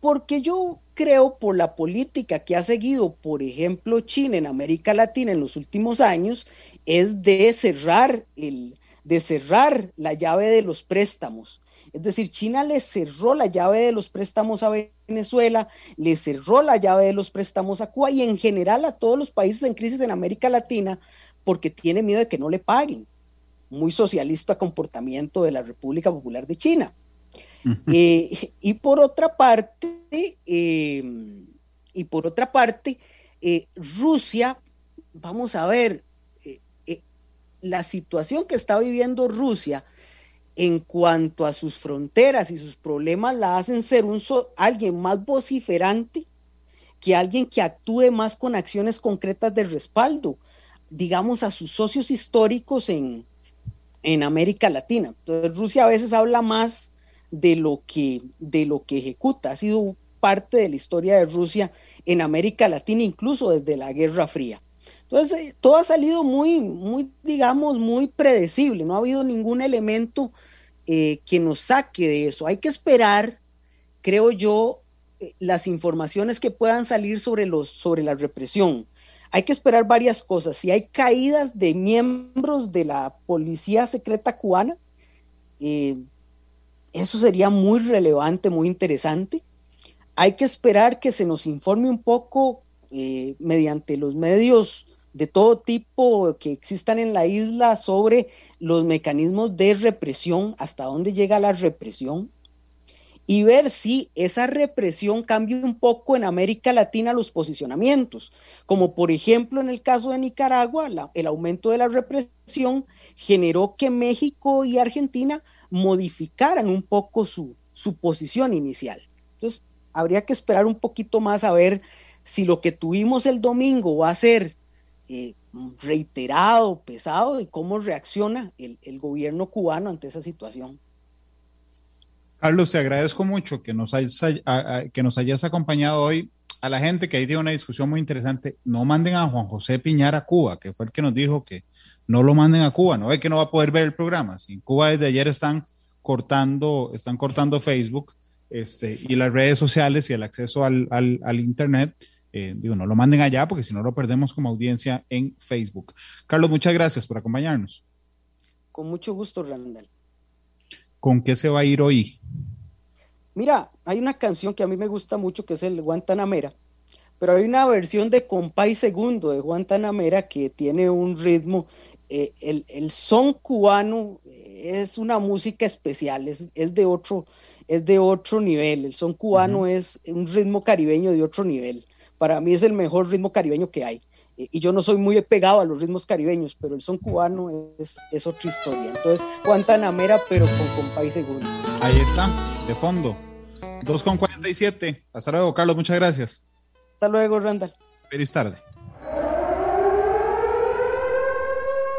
Porque yo creo por la política que ha seguido, por ejemplo, China en América Latina en los últimos años, es de cerrar, el, de cerrar la llave de los préstamos. Es decir, China le cerró la llave de los préstamos a Venezuela, le cerró la llave de los préstamos a Cuba y en general a todos los países en crisis en América Latina porque tiene miedo de que no le paguen. Muy socialista comportamiento de la República Popular de China. Eh, y por otra parte, em, y por otra parte, eh, Rusia, vamos a ver, eh, la situación que está viviendo Rusia en cuanto a sus fronteras y sus problemas la hacen ser un alguien más vociferante que alguien que actúe más con acciones concretas de respaldo, digamos, a sus socios históricos en, en América Latina. Entonces Rusia a veces habla más de lo que, de lo que ejecuta. Ha sido parte de la historia de Rusia en América Latina, incluso desde la Guerra Fría. Entonces, eh, todo ha salido muy, muy, digamos, muy predecible. No ha habido ningún elemento eh, que nos saque de eso. Hay que esperar, creo yo, eh, las informaciones que puedan salir sobre, los, sobre la represión. Hay que esperar varias cosas. Si hay caídas de miembros de la policía secreta cubana, eso sería muy relevante, muy interesante. Hay que esperar que se nos informe un poco eh, mediante los medios de todo tipo que existan en la isla sobre los mecanismos de represión, hasta dónde llega la represión, y ver si esa represión cambia un poco en América Latina los posicionamientos, como por ejemplo en el caso de Nicaragua, el aumento de la represión generó que México y Argentina modificaran un poco su, su posición inicial. Entonces, habría que esperar un poquito más a ver si lo que tuvimos el domingo va a ser eh, reiterado, pesado de cómo reacciona el, gobierno cubano ante esa situación. Carlos, te agradezco mucho que nos, hayas, que nos hayas acompañado hoy. A la gente que ahí tiene una discusión muy interesante, no manden a Juan José Piñar a Cuba, que fue el que nos dijo que no lo manden a Cuba, no ve que no va a poder ver el programa. Si en Cuba desde ayer están cortando, están cortando Facebook este, y las redes sociales y el acceso al, al Internet, eh, digo, no lo manden allá porque si no lo perdemos como audiencia en Facebook. Carlos, muchas gracias por acompañarnos. Con mucho gusto, Randall. ¿Con qué se va a ir hoy? Mira, hay una canción que a mí me gusta mucho que es el Guantanamera, pero hay una versión de Compay Segundo de Guantanamera que tiene un ritmo, eh, el, son cubano es una música especial, es, de otro, es de otro nivel, el son cubano es un ritmo caribeño de otro nivel para mí es el mejor ritmo caribeño que hay. Y yo no soy muy pegado a los ritmos caribeños, pero el son cubano es, es otra historia. Entonces, Guantanamera, pero con compay segundo. Ahí está, de fondo. 2.47. Hasta luego, Carlos, muchas gracias. Hasta luego, Randall. Feliz tarde.